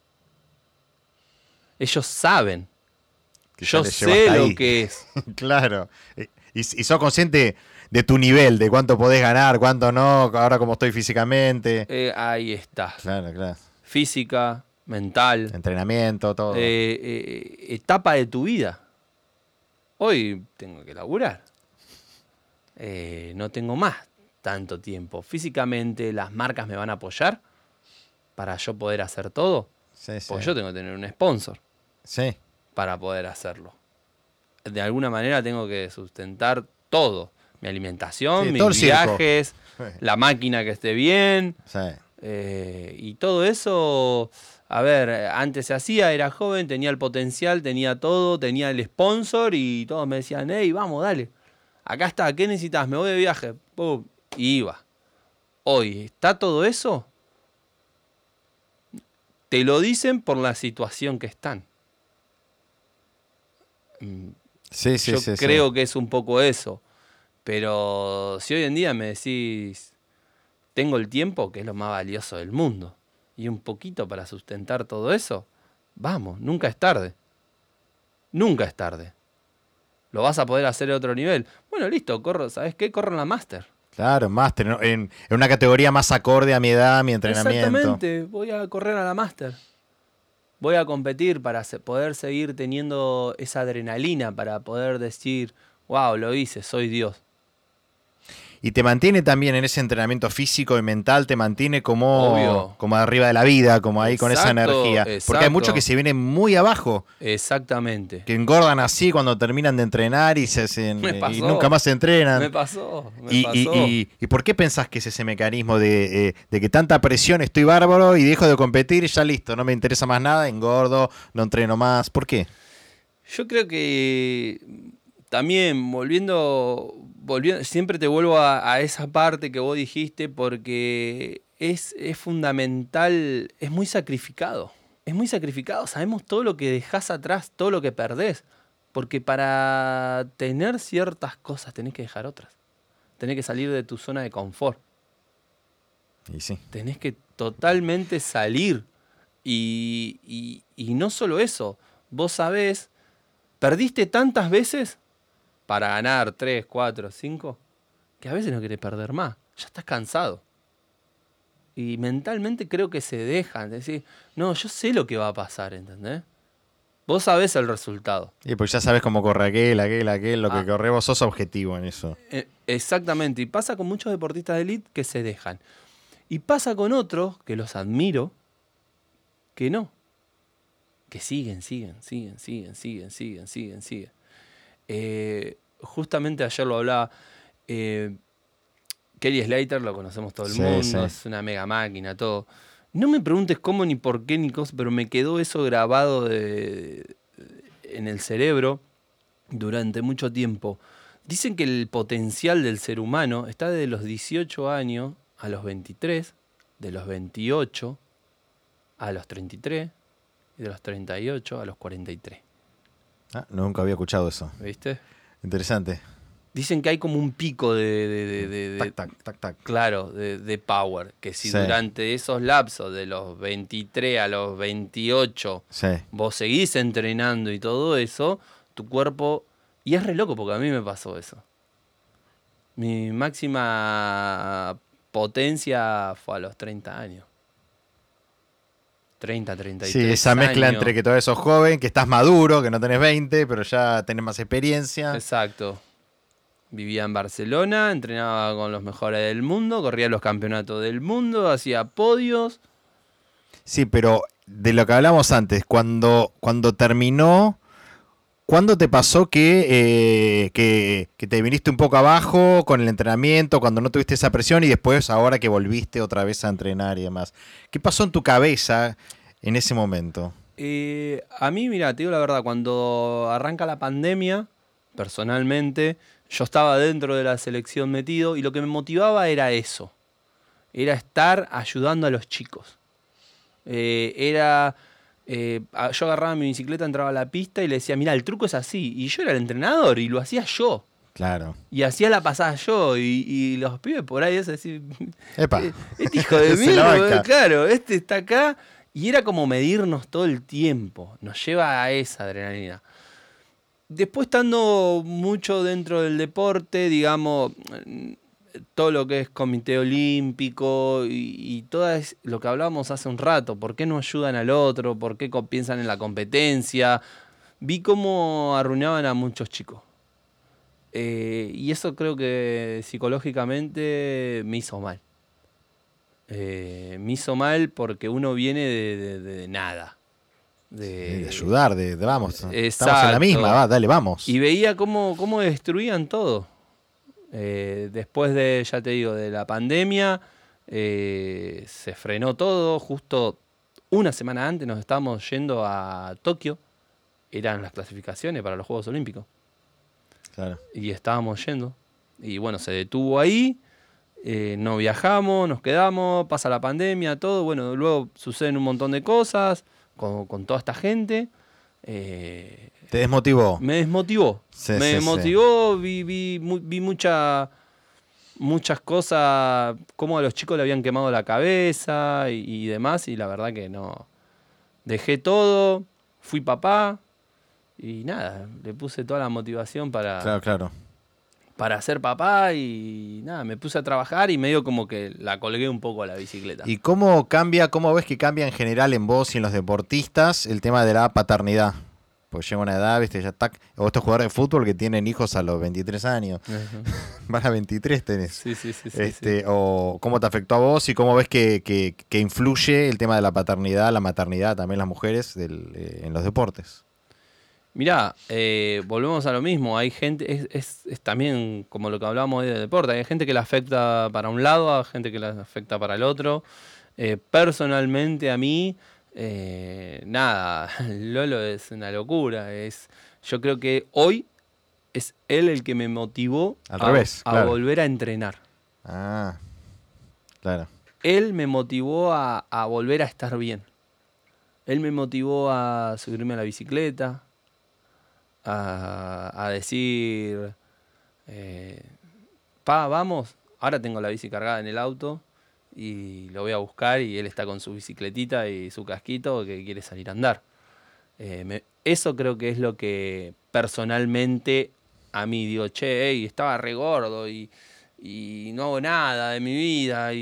Ellos saben. Yo sé lo que es. claro. Y, y sos consciente de tu nivel, de cuánto podés ganar, cuánto no, ahora cómo estoy físicamente. Eh, ahí está. Claro, claro. Física, mental. Entrenamiento, todo. Eh, eh, etapa de tu vida. Hoy tengo que laburar. no tengo más tanto tiempo. Físicamente las marcas me van a apoyar para yo poder hacer todo. Sí, Pues yo tengo que tener un sponsor. Sí. Para poder hacerlo. De alguna manera tengo que sustentar todo. Mi alimentación, mis viajes, la máquina que esté bien. Sí. Eh, y todo eso, a ver, antes se hacía, era joven, tenía el potencial, tenía todo, tenía el sponsor y todos me decían, hey, vamos, dale. Acá está, ¿qué necesitas? Me voy de viaje. y iba. Hoy, ¿está todo eso? Te lo dicen por la situación que están. Mm, sí, sí, Yo creo que es un poco eso. Pero si hoy en día me decís, tengo el tiempo, que es lo más valioso del mundo, y un poquito para sustentar todo eso, vamos, nunca es tarde. Nunca es tarde. Lo vas a poder hacer a otro nivel. Bueno, listo, corro, ¿sabes qué? Corro en la Master. Claro, Master, en, en, una categoría más acorde a mi edad, a mi entrenamiento. Exactamente, voy a correr a la Master. Voy a competir para poder seguir teniendo esa adrenalina, para poder decir, wow, lo hice, soy Dios y te mantiene también en ese entrenamiento físico y mental, te mantiene como, como arriba de la vida, como ahí con esa energía. Porque hay muchos que se vienen muy abajo. Exactamente. Que engordan así cuando terminan de entrenar y, se, y nunca más se entrenan. Me pasó. Me y, pasó. Y, y, por qué pensás que es ese mecanismo de, eh, de, que tanta presión, estoy bárbaro y dejo de competir y ya listo, no me interesa más nada, engordo, no entreno más? ¿Por qué? Yo creo que también volviendo, siempre te vuelvo a, esa parte que vos dijiste porque es, es, fundamental, es muy sacrificado. Es muy sacrificado, sabemos todo lo que dejas atrás, todo lo que perdés. Porque para tener ciertas cosas tenés que dejar otras. Tenés que salir de tu zona de confort. Y sí. Tenés que totalmente salir. Y, y, y no solo eso, vos sabés, perdiste tantas veces para ganar 3, 4, 5, que a veces no querés perder más. Ya estás cansado. Y mentalmente creo que se dejan. Decir, no, yo sé lo que va a pasar, ¿entendés? Vos sabés el resultado. Y pues ya sabes cómo corre aquel, aquel, aquel, lo que ah. corre, vos sos objetivo en eso. Eh, exactamente. Y pasa con muchos deportistas de elite que se dejan. Y pasa con otros, que los admiro, que no. Que siguen, siguen, siguen, siguen, siguen, siguen, siguen, siguen. Eh, justamente ayer lo hablaba. Eh, Kelly Slater, lo conocemos todo el mundo, es una mega máquina, todo. No me preguntes cómo ni por qué ni cosas, pero me quedó eso grabado en el cerebro durante mucho tiempo. Dicen que el potencial del ser humano está de los 18 años a los 23, de los 28 a los 33 y de los 38 a los 43. Ah, nunca había escuchado eso. ¿Viste? Interesante. Dicen que hay como un pico de. tac, tac, tac, tac. Claro, de, power. Que si durante esos lapsos de los 23 a los 28 vos seguís entrenando y todo eso, tu cuerpo. Y es re loco porque a mí me pasó eso. Mi máxima potencia fue a los 30 años. 30, 33 Sí, esa mezcla entre que todavía sos joven, que estás maduro, que no tenés 20, pero ya tenés más experiencia. Exacto. Vivía en Barcelona, entrenaba con los mejores del mundo, corría los campeonatos del mundo, hacía podios. Sí, pero de lo que hablamos antes, cuando, cuando terminó, ¿cuándo te pasó que, eh, que, te viniste un poco abajo con el entrenamiento, cuando no tuviste esa presión y después ahora que volviste otra vez a entrenar y demás? ¿Qué pasó en tu cabeza en ese momento? Eh, a mí, mira, te digo la verdad, cuando arranca la pandemia, personalmente, yo estaba dentro de la selección metido y lo que me motivaba era eso. Era estar ayudando a los chicos. Eh, era. Eh, yo agarraba mi bicicleta, entraba a la pista y le decía, mira, el truco es así. Y yo era el entrenador y lo hacía yo. Claro. Y hacía la pasada yo. Y, los pibes por ahí es decir, Epa. Eh, este hijo de mí, claro, este está acá. Y era como medirnos todo el tiempo. Nos lleva a esa adrenalina. Después estando mucho dentro del deporte, digamos, todo lo que es comité olímpico y, todo lo que hablábamos hace un rato, por qué no ayudan al otro, por qué piensan en la competencia, vi cómo arruinaban a muchos chicos. Eh, y eso creo que psicológicamente me hizo mal. Eh, me hizo mal porque uno viene de nada. De, ayudar, de, vamos, estamos en la misma, dale, vamos. Y veía cómo, cómo destruían todo. Eh, después de, ya te digo, de la pandemia, eh, se frenó todo. Justo una semana antes nos estábamos yendo a Tokio. Eran las clasificaciones para los Juegos Olímpicos. Claro. Y estábamos yendo. Y bueno, se detuvo ahí. Eh, no viajamos, nos quedamos, pasa la pandemia, todo. Bueno, luego suceden un montón de cosas con, toda esta gente. Eh, ¿Te desmotivó? Me desmotivó. me desmotivó, vi, vi, vi mucha, muchas cosas, cómo a los chicos le habían quemado la cabeza y, demás, y la verdad que no. Dejé todo, fui papá y nada, le puse toda la motivación para. Claro, claro para ser papá y nada, me puse a trabajar y medio como que la colgué un poco a la bicicleta. ¿Y cómo cambia, cómo ves que cambia en general en vos y en los deportistas el tema de la paternidad? Pues llega una edad, viste, ya está. O estos jugadores de fútbol que tienen hijos a los 23 años. Van a 23 tenés. Sí, sí, sí. Este, O cómo te afectó a vos y cómo ves que, que, influye el tema de la paternidad, la maternidad, también las mujeres eh, en los deportes. Mirá, eh, volvemos a lo mismo. Hay gente, es, también como lo que hablábamos de deporte, hay gente que la afecta para un lado, hay gente que la afecta para el otro. Eh, personalmente a mí, eh, nada, Lolo es una locura. Es, yo creo que hoy es él el que me motivó a, volver a entrenar. Ah, claro. Él me motivó a, a volver a estar bien. Él me motivó a subirme a la bicicleta, a, decir, eh, pa, vamos, ahora tengo la bici cargada en el auto y lo voy a buscar y él está con su bicicletita y su casquito que quiere salir a andar. Eh, eso creo que es lo que personalmente a mí digo, che, estaba regordo y, y no hago nada de mi vida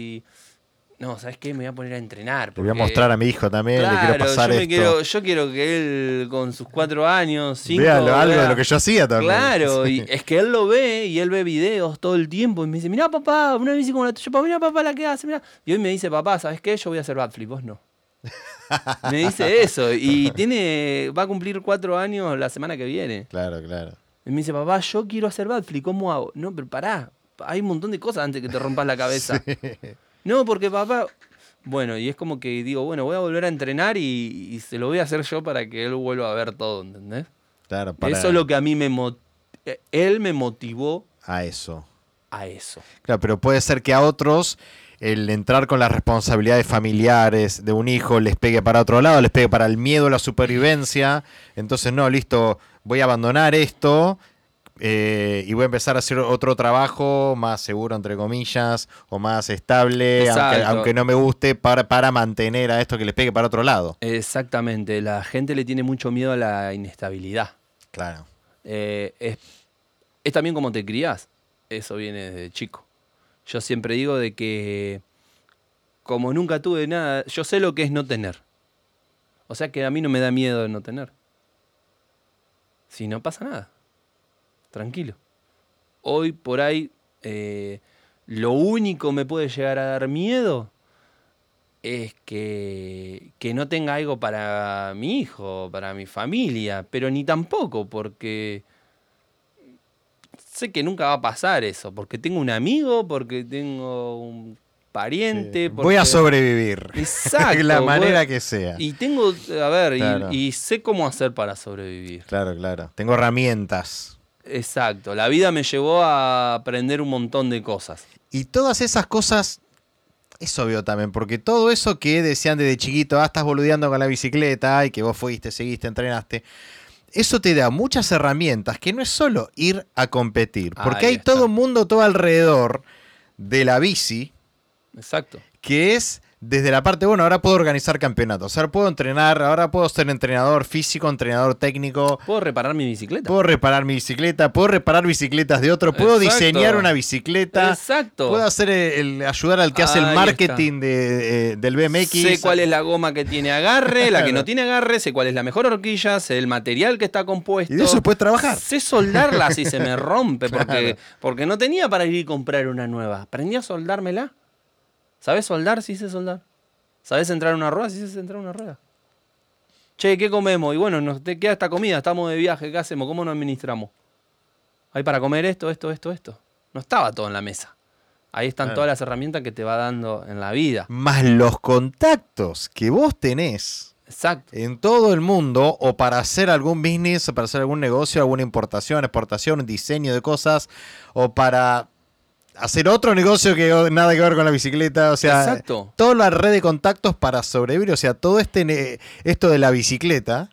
no, ¿sabes qué? Me voy a poner a entrenar. Porque... voy a mostrar a mi hijo también, le quiero pasar yo esto. Quiero, yo quiero que él, con sus cuatro años, cinco... Vea algo de lo que yo hacía también. Claro, y es que él lo ve y él ve videos todo el tiempo y me dice, mira papá, una bici como la tuya, mira papá la que hace, mira. Y hoy me dice, papá, ¿sabes qué? Yo voy a hacer backflip, vos no. me dice eso y tiene va a cumplir cuatro años la semana que viene. Claro, claro. Y me dice, papá, yo quiero hacer backflip, ¿cómo hago? No, pero pará, hay un montón de cosas antes que te rompas la cabeza. No, porque papá, bueno, y es como que digo, bueno, voy a volver a entrenar y, se lo voy a hacer yo para que él vuelva a ver todo, ¿entendés? Claro, para... Eso es lo que a mí me eh, él me motivó a eso. A eso. Claro, pero puede ser que a otros el entrar con las responsabilidades familiares de un hijo les pegue para otro lado, les pegue para el miedo a la supervivencia. Entonces, no, listo, voy a abandonar esto eh, y voy a empezar a hacer otro trabajo más seguro, entre comillas, o más estable, aunque, no me guste, para, para mantener a esto que les pegue para otro lado. Exactamente, la gente le tiene mucho miedo a la inestabilidad. Claro. Eh, es, es también como te crías, eso viene desde chico. Yo siempre digo de que como nunca tuve nada, yo sé lo que es no tener. O sea que a mí no me da miedo de no tener. Si no pasa nada tranquilo. Hoy por ahí eh, lo único me puede llegar a dar miedo es que, que, no tenga algo para mi hijo, para mi familia, pero ni tampoco, porque sé que nunca va a pasar eso, porque tengo un amigo, porque tengo un pariente. Voy a sobrevivir. Exacto. la manera que sea. Y tengo, a ver, y, y sé cómo hacer para sobrevivir. Claro, claro. Tengo herramientas. Exacto, la vida me llevó a aprender un montón de cosas. Y todas esas cosas, es obvio también, porque todo eso que decían desde chiquito, ah, estás boludeando con la bicicleta, y que vos fuiste, seguiste, entrenaste, eso te da muchas herramientas, que no es solo ir a competir, porque hay todo un mundo, todo alrededor de la bici. Exacto. Que es desde la parte, bueno, ahora puedo organizar campeonatos, ahora puedo entrenar, ahora puedo ser entrenador físico, entrenador técnico. Puedo reparar mi bicicleta. Puedo reparar mi bicicleta, puedo reparar bicicletas de otro, puedo diseñar una bicicleta. Exacto. Puedo hacer el, ayudar al que hace el marketing de, del BMX. Sé cuál es la goma que tiene agarre, la que no tiene agarre, sé cuál es la mejor horquilla, sé el material que está compuesto. Y de eso puedes trabajar. Sé soldarla si se me rompe, porque, porque no tenía para ir y comprar una nueva. Aprendí a soldármela. ¿Sabes soldar? Sí sé soldar. ¿Sabes entrar en una rueda? Sí sé entrar en una rueda. Che, ¿qué comemos? Y bueno, nos queda esta comida, estamos de viaje, ¿qué hacemos? ¿Cómo nos administramos? Hay para comer esto, esto, esto, esto. No estaba todo en la mesa. Ahí están todas las herramientas que te va dando en la vida. Más los contactos que vos tenés. Exacto. En todo el mundo, o para hacer algún business, o para hacer algún negocio, alguna importación, exportación, diseño de cosas, o para hacer otro negocio que nada que ver con la bicicleta, o sea, Exacto. toda la red de contactos para sobrevivir, o sea, todo este esto de la bicicleta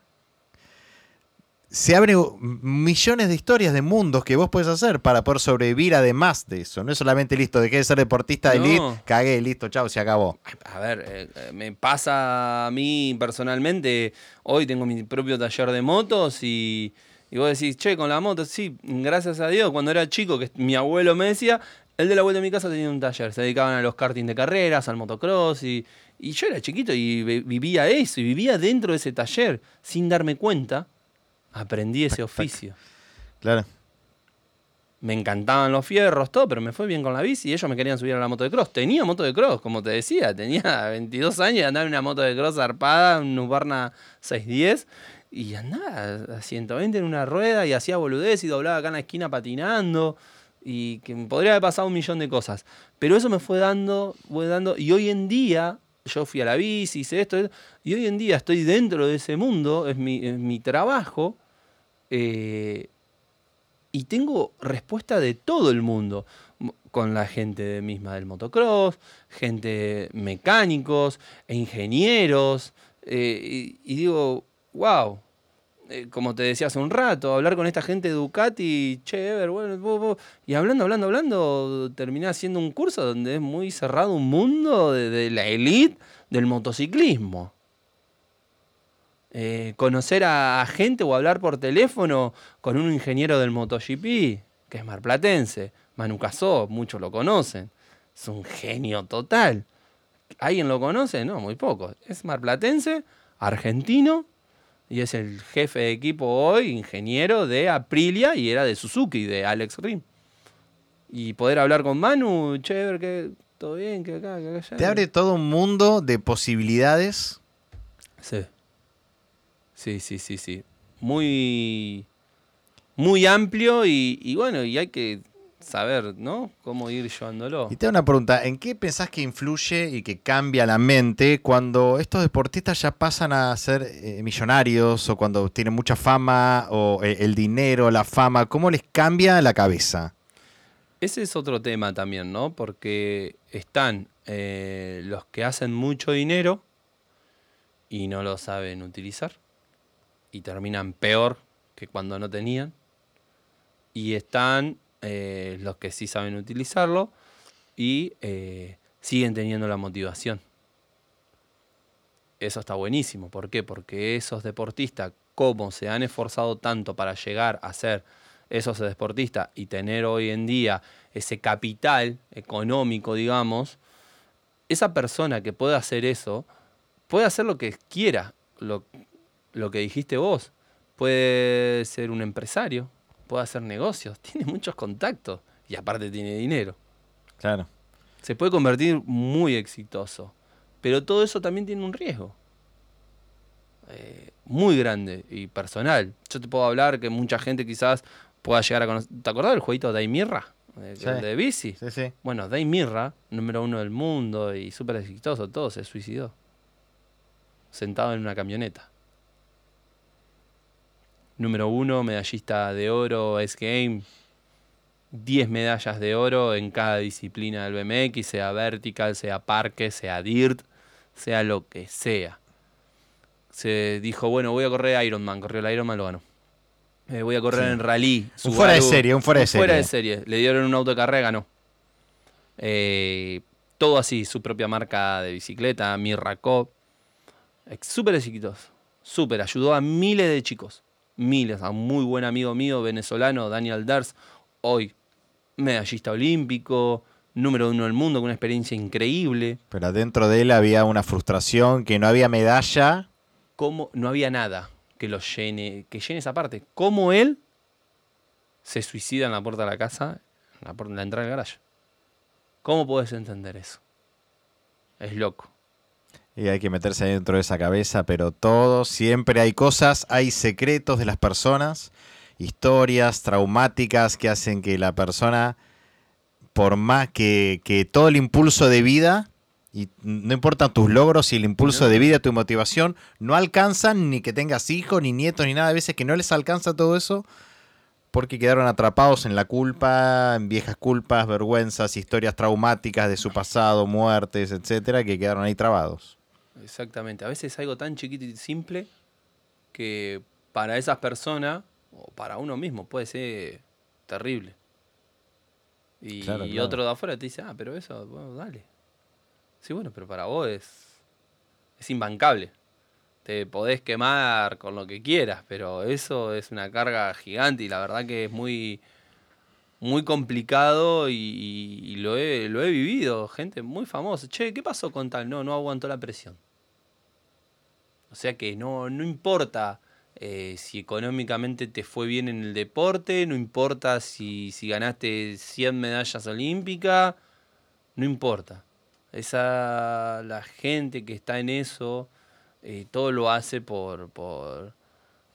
se abre millones de historias de mundos que vos puedes hacer para poder sobrevivir además de eso. No es solamente listo, de que ser deportista de elite, cagué, listo, chao, se acabó. A ver, eh, eh, me pasa a mí personalmente, hoy tengo mi propio taller de motos y, y vos decís, che, con la moto, sí, gracias a Dios, cuando era chico, que mi abuelo me decía, el de la vuelta de mi casa tenía un taller, se dedicaban a los karting de carreras, al motocross y, y yo era chiquito y vivía eso, y vivía dentro de ese taller, sin darme cuenta, aprendí ese oficio. Claro. Me encantaban los fierros, todo, pero me fue bien con la bici y ellos me querían subir a la moto de cross. Tenía moto de cross, como te decía, tenía 22 años y andaba en una moto de cross arpada, un Husqvarna 610, y andaba a 120 en una rueda y hacía boludez y doblaba acá en la esquina patinando y que me podría haber pasado un millón de cosas. Pero eso me fue dando, fue dando, y hoy en día, yo fui a la bici, hice esto, y hoy en día estoy dentro de ese mundo, es mi, mi trabajo, eh, y tengo respuesta de todo el mundo, con la gente misma del motocross, gente mecánicos, e ingenieros, eh, y digo, wow, eh, como te decía hace un rato, hablar con esta gente de Ducati, che, bueno, y hablando, hablando, hablando, terminé haciendo un curso donde es muy cerrado un mundo de, la elite del motociclismo. Eh, conocer a, gente o hablar por teléfono con un ingeniero del MotoGP, que es marplatense, Manu Casó, muchos lo conocen, es un genio total. ¿Alguien lo conoce? No, muy poco. Es marplatense, argentino, y es el jefe de equipo hoy, ingeniero de Aprilia y era de Suzuki, de Alex Rim. Y poder hablar con Manu, chévere, que todo bien, que acá, que allá. Te abre todo un mundo de posibilidades. Sí. Sí, sí, sí, sí. Muy, muy amplio y, y bueno, y hay que saber, ¿no? Cómo ir llevándolo. Y te hago una pregunta, ¿en qué pensás que influye y que cambia la mente cuando estos deportistas ya pasan a ser eh, millonarios o cuando tienen mucha fama o eh, el dinero, la fama? ¿Cómo les cambia la cabeza? Ese es otro tema también, ¿no? Porque están eh, los que hacen mucho dinero y no lo saben utilizar y terminan peor que cuando no tenían. Y están eh, los que sí saben utilizarlo y eh, siguen teniendo la motivación. Eso está buenísimo. ¿Por qué? Porque esos deportistas, como se han esforzado tanto para llegar a ser esos deportistas y tener hoy en día ese capital económico, digamos, esa persona que puede hacer eso, puede hacer lo que quiera, lo, lo que dijiste vos. Puede ser un empresario, puede hacer negocios, tiene muchos contactos y aparte tiene dinero. Claro. Se puede convertir muy exitoso, pero todo eso también tiene un riesgo. Eh, muy grande y personal. Yo te puedo hablar que mucha gente quizás pueda llegar a conocer. ¿Te acordás del jueguito Daimirra? De, de bici. Sí, sí. Bueno, Daimirra, número uno del mundo y súper exitoso, todo se suicidó. Sentado en una camioneta. Número uno, medallista de oro, S Game, 10 medallas de oro en cada disciplina del BMX, sea vertical, sea parque, sea dirt, sea lo que sea. Se dijo, bueno, voy a correr Ironman, corrió el Ironman, lo ganó. Eh, voy a correr en rally. Un fuera de serie, un fuera de serie. Fuera de serie. Le dieron un auto de carrera, ganó. Eh, todo así, su propia marca de bicicleta, Mirracop. Súper exitoso. Súper, ayudó a miles de chicos. Miles. A un muy buen amigo mío venezolano, Daniel Ders, hoy medallista olímpico, número uno del mundo, con una experiencia increíble. Pero dentro de él había una frustración, que no había medalla. Como no había nada que lo llene, que llene esa parte. ¿Cómo él se suicida en la puerta de la casa, en la, en la entrada del garaje? ¿Cómo puedes entender eso? Es loco. Y hay que meterse dentro de esa cabeza, pero todo, siempre hay cosas, hay secretos de las personas, historias traumáticas que hacen que la persona, por más que, que todo el impulso de vida, y no importan tus logros y el impulso de vida, tu motivación, no alcanzan ni que tengas hijos, ni nietos, ni nada. A veces que no les alcanza todo eso porque quedaron atrapados en la culpa, en viejas culpas, vergüenzas, historias traumáticas de su pasado, muertes, etcétera, que quedaron ahí trabados. Exactamente. A veces algo tan chiquito y simple que para esas personas o para uno mismo puede ser terrible. Y, otro de afuera te dice, ah, pero eso, bueno, dale. Sí, bueno, pero para vos es, es imbancable te podés quemar con lo que quieras, pero eso es una carga gigante y la verdad que es muy, muy complicado y, lo, he, lo he vivido, gente muy famosa. Che, ¿qué pasó con tal? No, no aguantó la presión. O sea que no, no importa eh, si económicamente te fue bien en el deporte, no importa si, si ganaste 100 medallas olímpicas, no importa. Esa, la gente que está en eso, eh, todo lo hace por, por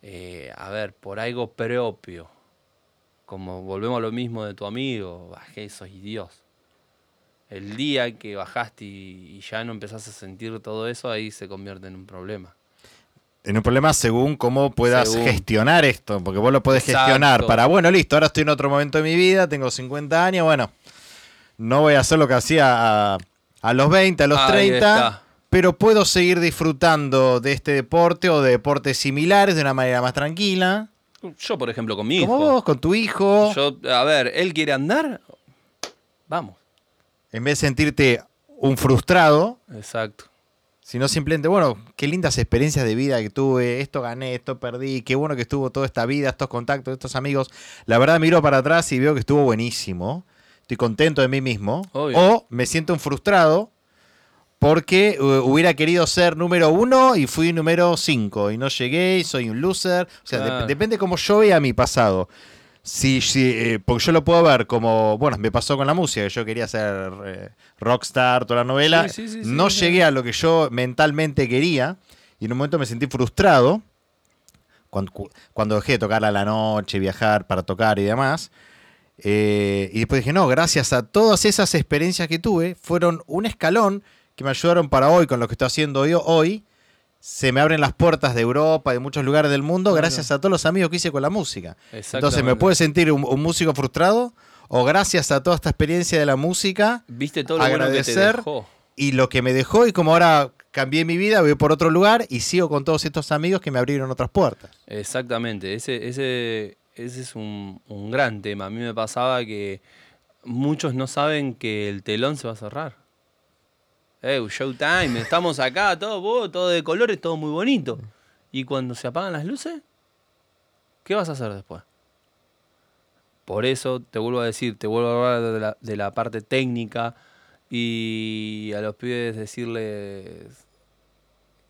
eh, a ver, por algo propio. Como volvemos a lo mismo de tu amigo, bajé, sos Dios. El día que bajaste y, ya no empezás a sentir todo eso, ahí se convierte en un problema. En un problema según cómo puedas gestionar esto, porque vos lo podés gestionar para, bueno, listo, ahora estoy en otro momento de mi vida, tengo 50 años, bueno, no voy a hacer lo que hacía a, los 20, a los 30 pero puedo seguir disfrutando de este deporte o de deportes similares de una manera más tranquila. Yo, por ejemplo, con mi hijo. vos, con tu hijo. Yo, a ver, él quiere andar, vamos. En vez de sentirte un frustrado. Exacto. Sino simplemente, bueno, qué lindas experiencias de vida que tuve, esto gané, esto perdí, qué bueno que estuvo toda esta vida, estos contactos, estos amigos. La verdad miro para atrás y veo que estuvo buenísimo. Estoy contento de mí mismo. O me siento un frustrado porque eh, hubiera querido ser número uno y fui número cinco y no llegué y soy un loser. O sea, depende cómo yo vea mi pasado. Si, si eh, porque yo lo puedo ver como, bueno, me pasó con la música, que yo quería ser eh, rockstar, toda la novela. no llegué a lo que yo mentalmente quería y en un momento me sentí frustrado cuando, cuando dejé de tocar a la noche, viajar para tocar y demás. y después dije, no, gracias a todas esas experiencias que tuve, fueron un escalón que me ayudaron para hoy con lo que estoy haciendo hoy, hoy se me abren las puertas de Europa, de muchos lugares del mundo, gracias a todos los amigos que hice con la música. Entonces, ¿me puede sentir un, músico frustrado? O gracias a toda esta experiencia de la música, ¿Viste todo lo agradecer que te dejó? y lo que me dejó y como ahora cambié mi vida, voy por otro lugar y sigo con todos estos amigos que me abrieron otras puertas. Exactamente, ese, ese, ese es un, un gran tema. A mí me pasaba que muchos no saben que el telón se va a cerrar. Eh, showtime, estamos acá, todo, todo de colores, todo muy bonito. Y cuando se apagan las luces, ¿qué vas a hacer después? Por eso te vuelvo a decir, te vuelvo a hablar de la, parte técnica y a los pibes decirles,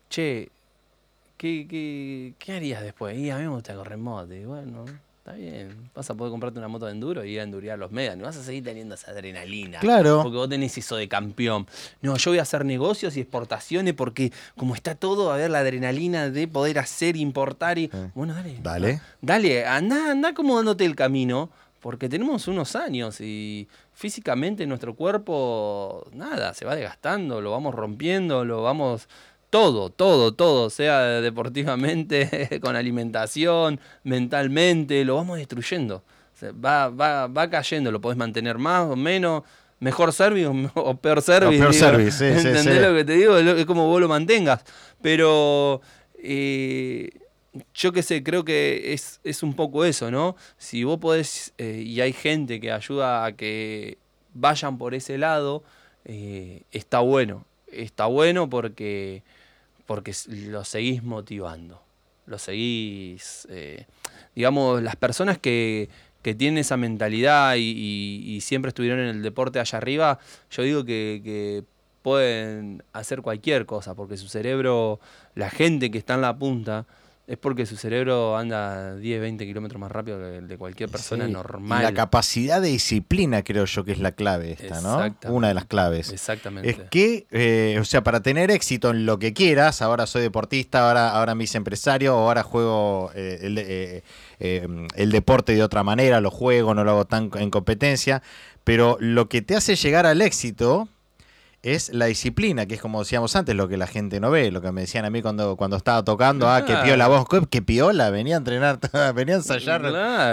che, ¿qué, qué, qué harías después? Y a mí me gusta correr moto. Y bueno, Está bien, vas a poder comprarte una moto de enduro y ir a endurear los medios. No vas a seguir teniendo esa adrenalina. Claro. Porque vos tenés eso de campeón. No, yo voy a hacer negocios y exportaciones porque como está todo, a ver la adrenalina de poder hacer, importar y. Bueno, dale. Dale. Dale, anda, anda acomodándote el camino. Porque tenemos unos años y físicamente nuestro cuerpo, nada, se va desgastando, lo vamos rompiendo, lo vamos todo, todo, todo, sea deportivamente, con alimentación, mentalmente, lo vamos destruyendo. va, va, va cayendo, lo podés mantener más o menos, mejor service o, peor service. peor service, ¿Entendés lo que te digo? Es como vos lo mantengas. Pero eh, yo qué sé, creo que es, un poco eso, ¿no? Si vos podés, eh, y hay gente que ayuda a que vayan por ese lado, eh, está bueno. Está bueno porque porque lo seguís motivando, lo seguís, eh, digamos, las personas que, tienen esa mentalidad y, siempre estuvieron en el deporte allá arriba, yo digo que, pueden hacer cualquier cosa, porque su cerebro, la gente que está en la punta, es porque su cerebro anda 10, 20 kilómetros más rápido que el de cualquier persona normal. la capacidad de disciplina creo yo que es la clave esta, ¿no? Una de las claves. Exactamente. Es que, eh, o sea, para tener éxito en lo que quieras, ahora soy deportista, ahora, ahora me hice empresario, o ahora juego eh, eh, el deporte de otra manera, lo juego, no lo hago tan en competencia, pero lo que te hace llegar al éxito es la disciplina, que es como decíamos antes, lo que la gente no ve, lo que me decían a mí cuando, cuando estaba tocando, ah, que piola vos, que piola, venía a entrenar, venía a ensayar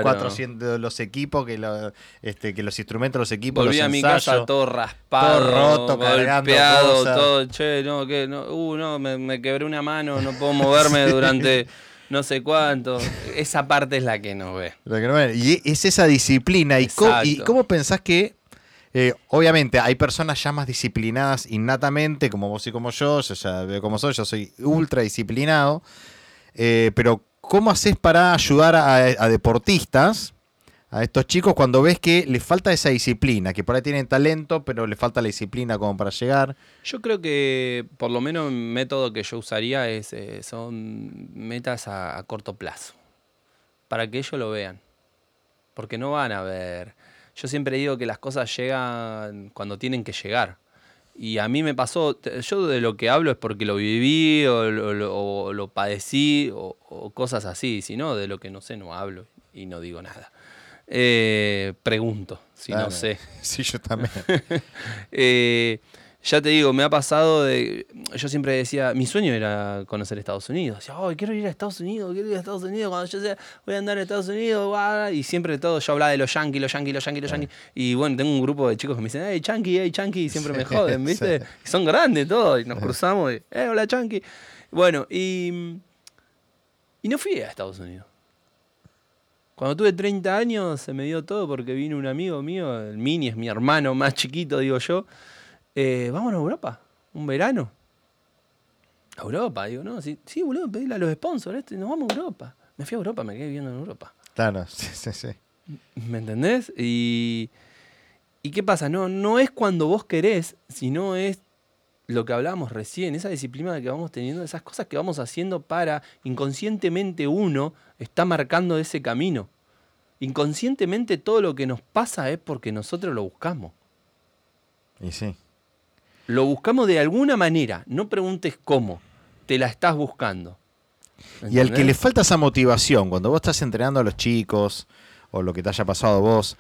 400 los equipos, que, este, que los instrumentos, los equipos, Volví a mi casa todo raspado, todo roto, golpeado, todo, che, no, que, no, uh, no, me, quebré una mano, no puedo moverme durante no sé cuánto. Esa parte es la que no ve. La que no ve. Y es esa disciplina. ¿Y ¿Y cómo pensás que eh, obviamente hay personas ya más disciplinadas innatamente, como vos y como yo, yo ya como soy, yo soy ultra disciplinado, eh, pero ¿cómo haces para ayudar a, deportistas, a estos chicos, cuando ves que les falta esa disciplina, que por ahí tienen talento, pero les falta la disciplina como para llegar? Yo creo que por lo menos el método que yo usaría es, eh, son metas a corto plazo, para que ellos lo vean, porque no van a ver yo siempre digo que las cosas llegan cuando tienen que llegar. Y a mí me pasó, yo de lo que hablo es porque lo viví o lo, padecí o, cosas así, si no, de lo que no sé no hablo y no digo nada. Eh, pregunto, si no sé. Sí, yo también. eh, ya te digo, me ha pasado de. Yo siempre decía, mi sueño era conocer Estados Unidos. Decía, oh, quiero ir a Estados Unidos, quiero ir a Estados Unidos. Cuando yo sea, voy a andar a Estados Unidos, y siempre todo, yo hablaba de los yankees, los yankees, los yankees, los yankees. Y bueno, tengo un grupo de chicos que me dicen, hey, chanqui, hey, chanqui, y siempre me joden, ¿viste? Son grandes todos, y nos cruzamos, y, eh, hola, chanqui. Bueno, y. Y no fui a Estados Unidos. Cuando tuve 30 años se me dio todo porque vino un amigo mío, el Mini es mi hermano más chiquito, digo yo eh, vamos a Europa, un verano. A Europa, digo, no, sí, sí boludo, pedirle a los sponsors, este, nos vamos a Europa. Me fui a Europa, me quedé viviendo en Europa. Claro, sí, sí, sí. ¿Me entendés? Y, ¿Y qué pasa? No, no es cuando vos querés, sino es lo que hablábamos recién, esa disciplina que vamos teniendo, esas cosas que vamos haciendo para inconscientemente uno está marcando ese camino. Inconscientemente todo lo que nos pasa es porque nosotros lo buscamos. Y sí. Lo buscamos de alguna manera, no preguntes cómo, te la estás buscando. Y al que le falta esa motivación, cuando vos estás entrenando a los chicos o lo que te haya pasado a vos,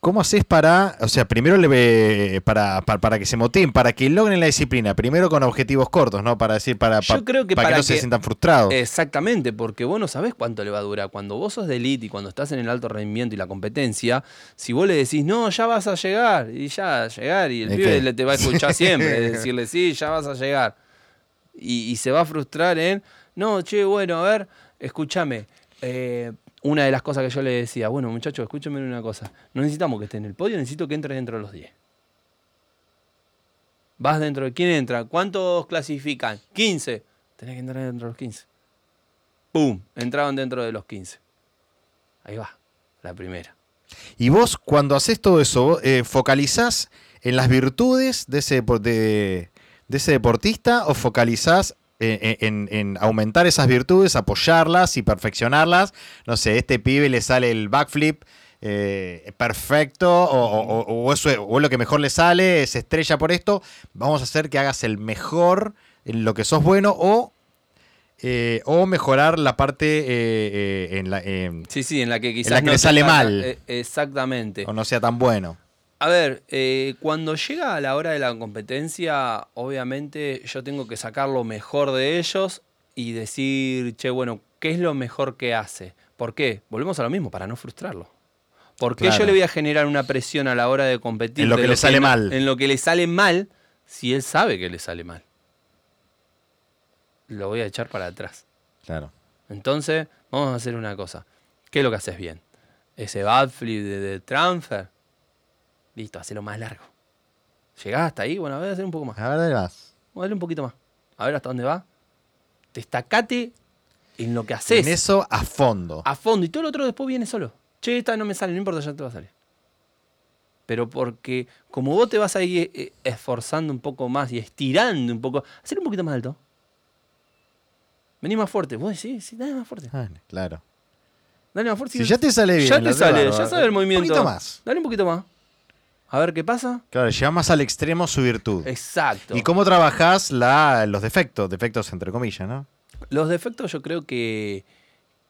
¿Cómo haces para, o sea, primero le, para, para, que se motiven, para que logren la disciplina? Primero con objetivos cortos, ¿no? Para decir, para, Yo creo que para, que no se sientan frustrados. Exactamente, porque vos no sabés cuánto le va a durar. Cuando vos sos de elite y cuando estás en el alto rendimiento y la competencia, si vos le decís, no, ya vas a llegar, y ya llegar, y el pibe le te va a escuchar siempre, decirle, sí, ya vas a llegar. Y, y, se va a frustrar en, no, che, bueno, a ver, escúchame. Eh, una de las cosas que yo le decía, bueno muchachos, escúchenme una cosa, no necesitamos que esté en el podio, necesito que entre dentro de los 10. Vas dentro de... ¿Quién entra? ¿Cuántos clasifican? 15. Tenés que entrar dentro de los 15. ¡Pum! Entraban dentro de los 15. Ahí va, la primera. Y vos, cuando haces todo eso, eh, ¿focalizás en las virtudes de ese, de, de ese deportista o focalizás en, aumentar esas virtudes, apoyarlas y perfeccionarlas. No sé, este pibe le sale el backflip eh, perfecto o, eso, es lo que mejor le sale, se estrella por esto. Vamos a hacer que hagas el mejor en lo que sos bueno o eh, o mejorar la parte eh, en la sí sí en la que quizás no le sale mal exactamente o no sea tan bueno A ver, eh, cuando llega a la hora de la competencia, obviamente yo tengo que sacar lo mejor de ellos y decir, che, bueno, ¿qué es lo mejor que hace? ¿Por qué? Volvemos a lo mismo, para no frustrarlo. ¿Por qué yo le voy a generar una presión a la hora de competir? En lo que le sale mal. En lo que le sale mal, si él sabe que le sale mal. Lo voy a echar para atrás. Claro. Entonces, vamos a hacer una cosa. ¿Qué es lo que haces bien? Ese bad flip de, transfer. Listo, hacelo más largo. Llegás hasta ahí, bueno, a hacer un poco más. A ver, dale más. Dale un poquito más. A ver hasta dónde va. Destacate en lo que haces. En eso a fondo. A fondo. Y todo lo otro después viene solo. Che, esta no me sale, no importa, ya te va a salir. Pero porque como vos te vas a ir eh, esforzando un poco más y estirando un poco, hacer un poquito más alto. Vení más fuerte. Vos decís, sí, dale más fuerte. Ah, claro. Dale más fuerte. Si ya te sale bien. Ya te sale, ya sabes el movimiento. Un poquito más. Dale un poquito más. A ver qué pasa. Claro, lleva más al extremo su virtud. Exacto. ¿Y cómo trabajás la, los defectos? Defectos entre comillas, ¿no? Los defectos yo creo que,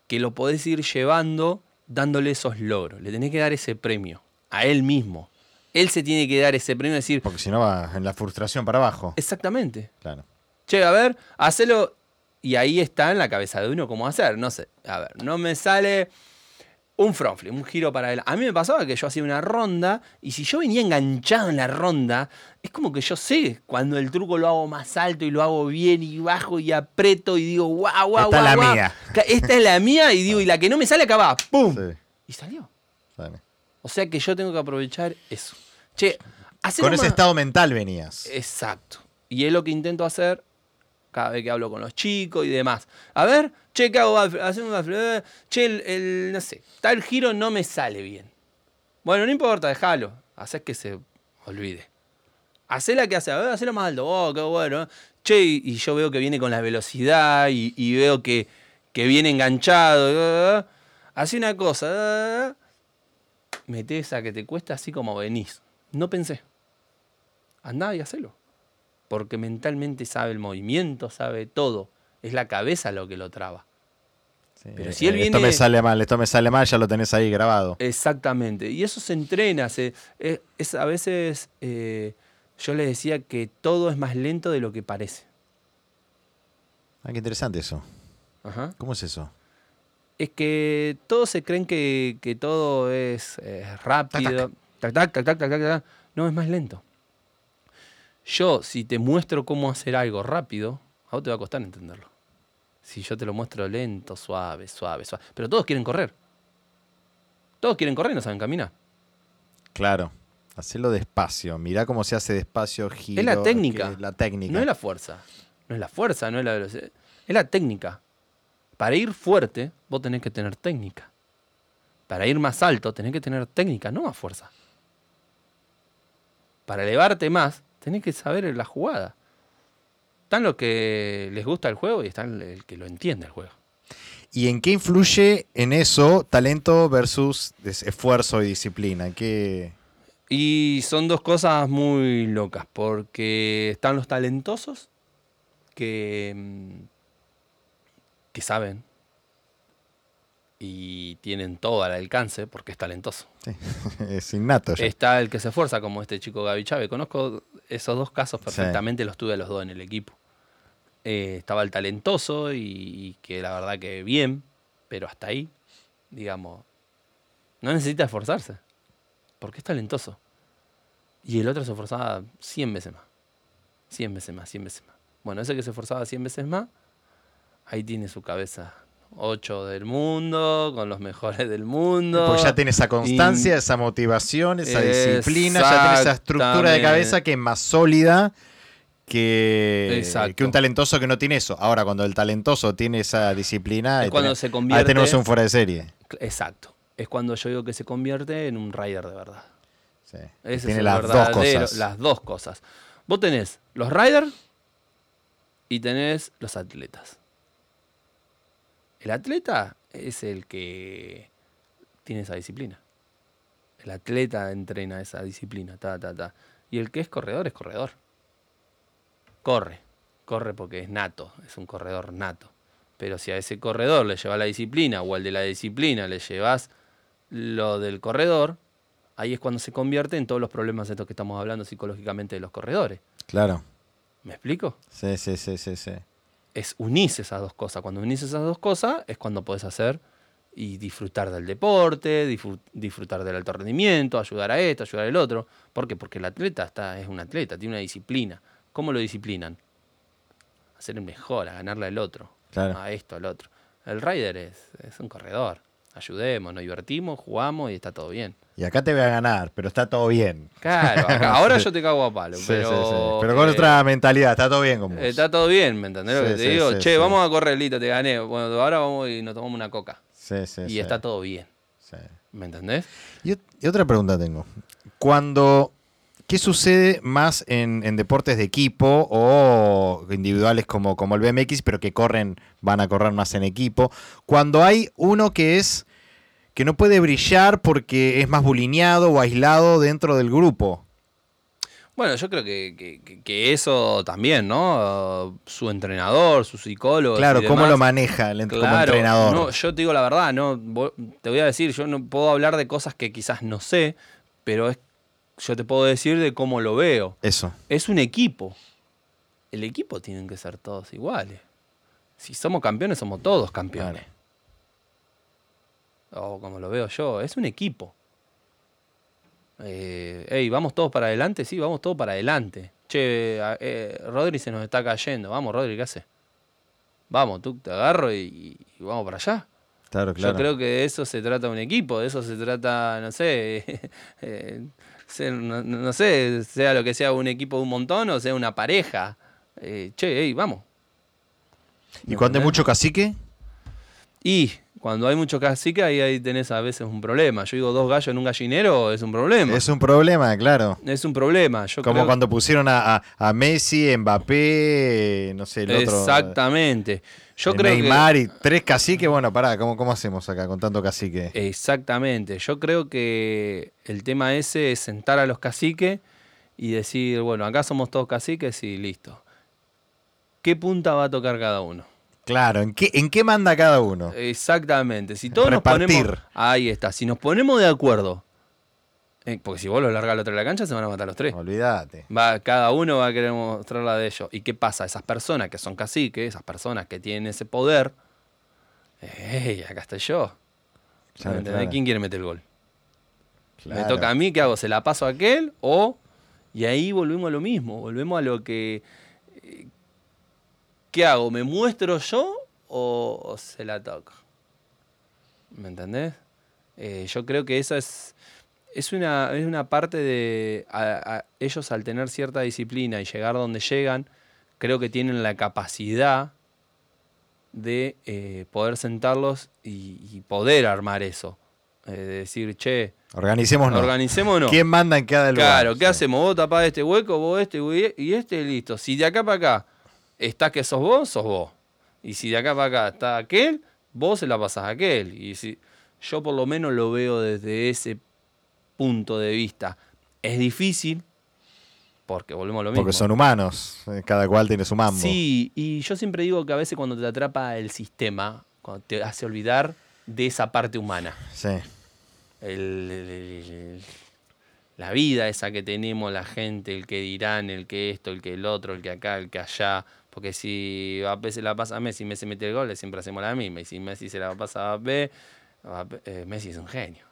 que lo podés ir llevando dándole esos logros. Le tenés que dar ese premio a él mismo. Él se tiene que dar ese premio y decir. Porque si no va en la frustración para abajo. Exactamente. Claro. Che, a ver, hacelo. Y ahí está en la cabeza de uno cómo hacer. No sé. A ver, no me sale un front flip, un giro para él. A mí me pasaba que yo hacía una ronda y si yo venía enganchado en la ronda, es como que yo sé cuando el truco lo hago más alto y lo hago bien y bajo y aprieto y digo, guau, guau, Esta es la mía. Esta es la mía y digo, y la que no me sale acá va, ¡pum! Y salió. O sea que yo tengo que aprovechar eso. Che, Con ese estado mental venías. Exacto. Y es lo que intento hacer cada vez que hablo con los chicos y demás. A ver, che, ¿qué hago? Hacemos. Che, el, no sé, tal giro no me sale bien. Bueno, no importa, déjalo. Haces que se olvide. la que hace, a más alto. Oh, qué bueno. Che, y, yo veo que viene con la velocidad y, veo que, que, viene enganchado. Hace una cosa. Mete esa que te cuesta así como venís. No pensé. Andá y hacelo porque mentalmente sabe el movimiento, sabe todo. Es la cabeza lo que lo traba. Pero si él viene... Esto me sale mal, esto me sale mal, ya lo tenés ahí grabado. Exactamente. Y eso se entrena. Se, es, a veces eh, yo le decía que todo es más lento de lo que parece. Ah, qué interesante eso. Ajá. ¿Cómo es eso? Es que todos se creen que, todo es rápido. tac, tac, tac, tac, tac. No, es más lento. Yo, si te muestro cómo hacer algo rápido, a vos te va a costar entenderlo. Si yo te lo muestro lento, suave, suave, suave. Pero todos quieren correr. Todos quieren correr y no saben caminar. Claro. Hacerlo despacio. Mirá cómo se hace despacio, giro. Es la técnica. la técnica. No es la fuerza. No es la fuerza, no es la velocidad. Es la técnica. Para ir fuerte, vos tenés que tener técnica. Para ir más alto, tenés que tener técnica, no más fuerza. Para elevarte más, tenés que saber la jugada. Están los que les gusta el juego y están el que lo entiende el juego. ¿Y en qué influye en eso talento versus esfuerzo y disciplina? ¿Qué... Y son dos cosas muy locas, porque están los talentosos que, mm, que saben y tienen todo al alcance porque es talentoso. Sí, es innato. Está el que se esfuerza, como este chico Gaby Chávez. Conozco esos dos casos perfectamente, los tuve a los dos en el equipo. Eh, estaba el talentoso y, que la verdad que bien, pero hasta ahí, digamos, no necesita esforzarse porque es talentoso. Y el otro se esforzaba 100 veces más. 100 veces más, 100 veces más. Bueno, ese que se esforzaba 100 veces más, ahí tiene su cabeza ocho del mundo, con los mejores del mundo. Porque ya tiene esa constancia, esa motivación, esa disciplina, ya tiene esa estructura de cabeza que es más sólida que, que, un talentoso que no tiene eso. Ahora, cuando el talentoso tiene esa disciplina, es cuando se convierte. Ahí tenemos un fuera de serie. Exacto. Es cuando yo digo que se convierte en un rider de verdad. Sí. tiene las dos cosas. Las dos cosas. Vos tenés los riders y tenés los atletas. El atleta es el que tiene esa disciplina. El atleta entrena esa disciplina, ta, ta, ta. Y el que es corredor es corredor. Corre, corre porque es nato, es un corredor nato. Pero si a ese corredor le llevas la disciplina o al de la disciplina le llevas lo del corredor, ahí es cuando se convierte en todos los problemas de estos que estamos hablando psicológicamente de los corredores. Claro. ¿Me explico? Sí, sí, sí, sí, sí. Es unís esas dos cosas. Cuando unís esas dos cosas es cuando podés hacer y disfrutar del deporte, disfrutar del alto rendimiento, ayudar a esto, ayudar al otro. ¿Por qué? Porque el atleta está, es un atleta, tiene una disciplina. ¿Cómo lo disciplinan? Hacer el mejor, a ganarle al otro, a esto, al otro. El rider es, es un corredor. Ayudemos, nos divertimos, jugamos y está todo bien. Y acá te voy a ganar, pero está todo bien. Claro, ahora yo te cago a palo. pero, pero con otra mentalidad, está todo bien con vos. Está todo bien, ¿me entendés lo que te digo? che, vamos a correr, Lito, te gané. Bueno, ahora vamos y nos tomamos una coca. Sí, sí, y está todo bien. ¿Me entendés? Y, otra pregunta tengo. Cuando. ¿Qué sucede más en, deportes de equipo o individuales como, como el BMX, pero que corren, van a correr más en equipo? Cuando hay uno que es que no puede brillar porque es más bulineado o aislado dentro del grupo. Bueno, yo creo que, eso también, ¿no? Su entrenador, su psicólogo. Claro, ¿cómo lo maneja el como entrenador? No, yo te digo la verdad, no te voy a decir, yo no puedo hablar de cosas que quizás no sé, pero es, yo te puedo decir de cómo lo veo. Eso. Es un equipo. El equipo tienen que ser todos iguales. Si somos campeones, somos todos campeones. O como lo veo yo, es un equipo. Eh, vamos todos para adelante, sí, vamos todos para adelante. Che, eh, Rodri se nos está cayendo. Vamos, Rodri, ¿qué hace? Vamos, tú te agarro y, vamos para allá. Claro, claro. Yo creo que de eso se trata un equipo, de eso se trata, no sé, eh, no, sé, sea lo que sea un equipo de un montón o sea una pareja. Eh, che, hey, vamos. ¿Y cuando hay mucho cacique? Y cuando hay mucho cacique, ahí, ahí tenés a veces un problema. Yo digo dos gallos en un gallinero, es un problema. Es un problema, claro. Es un problema. Yo Como cuando pusieron a, Messi, Mbappé, no sé, el otro. Exactamente. Yo creo Neymar y tres caciques, bueno, pará, ¿cómo, ¿cómo hacemos acá con tanto cacique? Exactamente. Yo creo que el tema ese es sentar a los caciques y decir, bueno, acá somos todos caciques y listo. ¿Qué punta va a tocar cada uno? Claro, ¿en qué, ¿en qué manda cada uno? Exactamente. Si todos nos ponemos. Ahí está. Si nos ponemos de acuerdo. Eh, porque si vos lo largas al otro de la cancha, se van a matar los tres. Olvídate. Va, cada uno va a querer mostrar la de ellos. ¿Y qué pasa? Esas personas que son caciques, esas personas que tienen ese poder. ¡Ey! Acá estoy yo. ¿Quién quiere meter el gol? Me toca a mí, ¿qué hago? ¿Se la paso a aquel? O. Y ahí volvemos a lo mismo. Volvemos a lo que ¿qué hago? ¿Me muestro yo o, se la toco? ¿Me entendés? Eh, yo creo que esa es, es, una, es una parte de ellos al tener cierta disciplina y llegar donde llegan, creo que tienen la capacidad de eh, poder sentarlos y, poder armar eso. Eh, de decir, che, organicémonos. Organicémonos. ¿Quién manda en cada lugar? Claro, ¿qué hacemos? Vos tapás este hueco, vos este y este, listo. Si de acá para acá está que sos vos, sos vos. Y si de acá para acá está aquel, vos se la pasás a aquel. Y si yo por lo menos lo veo desde ese punto de vista. Es difícil, porque volvemos a lo mismo. Porque son humanos, eh, cada cual tiene su mambo. Sí, y yo siempre digo que a veces cuando te atrapa el sistema, cuando te hace olvidar de esa parte humana. Sí. la vida esa que tenemos, la gente, el que dirán, el que esto, el que el otro, el que acá, el que allá. Porque si a veces la pasa a Messi, Messi mete el gol, siempre hacemos la misma. Y si Messi se la pasa a B, eh, Messi es un genio.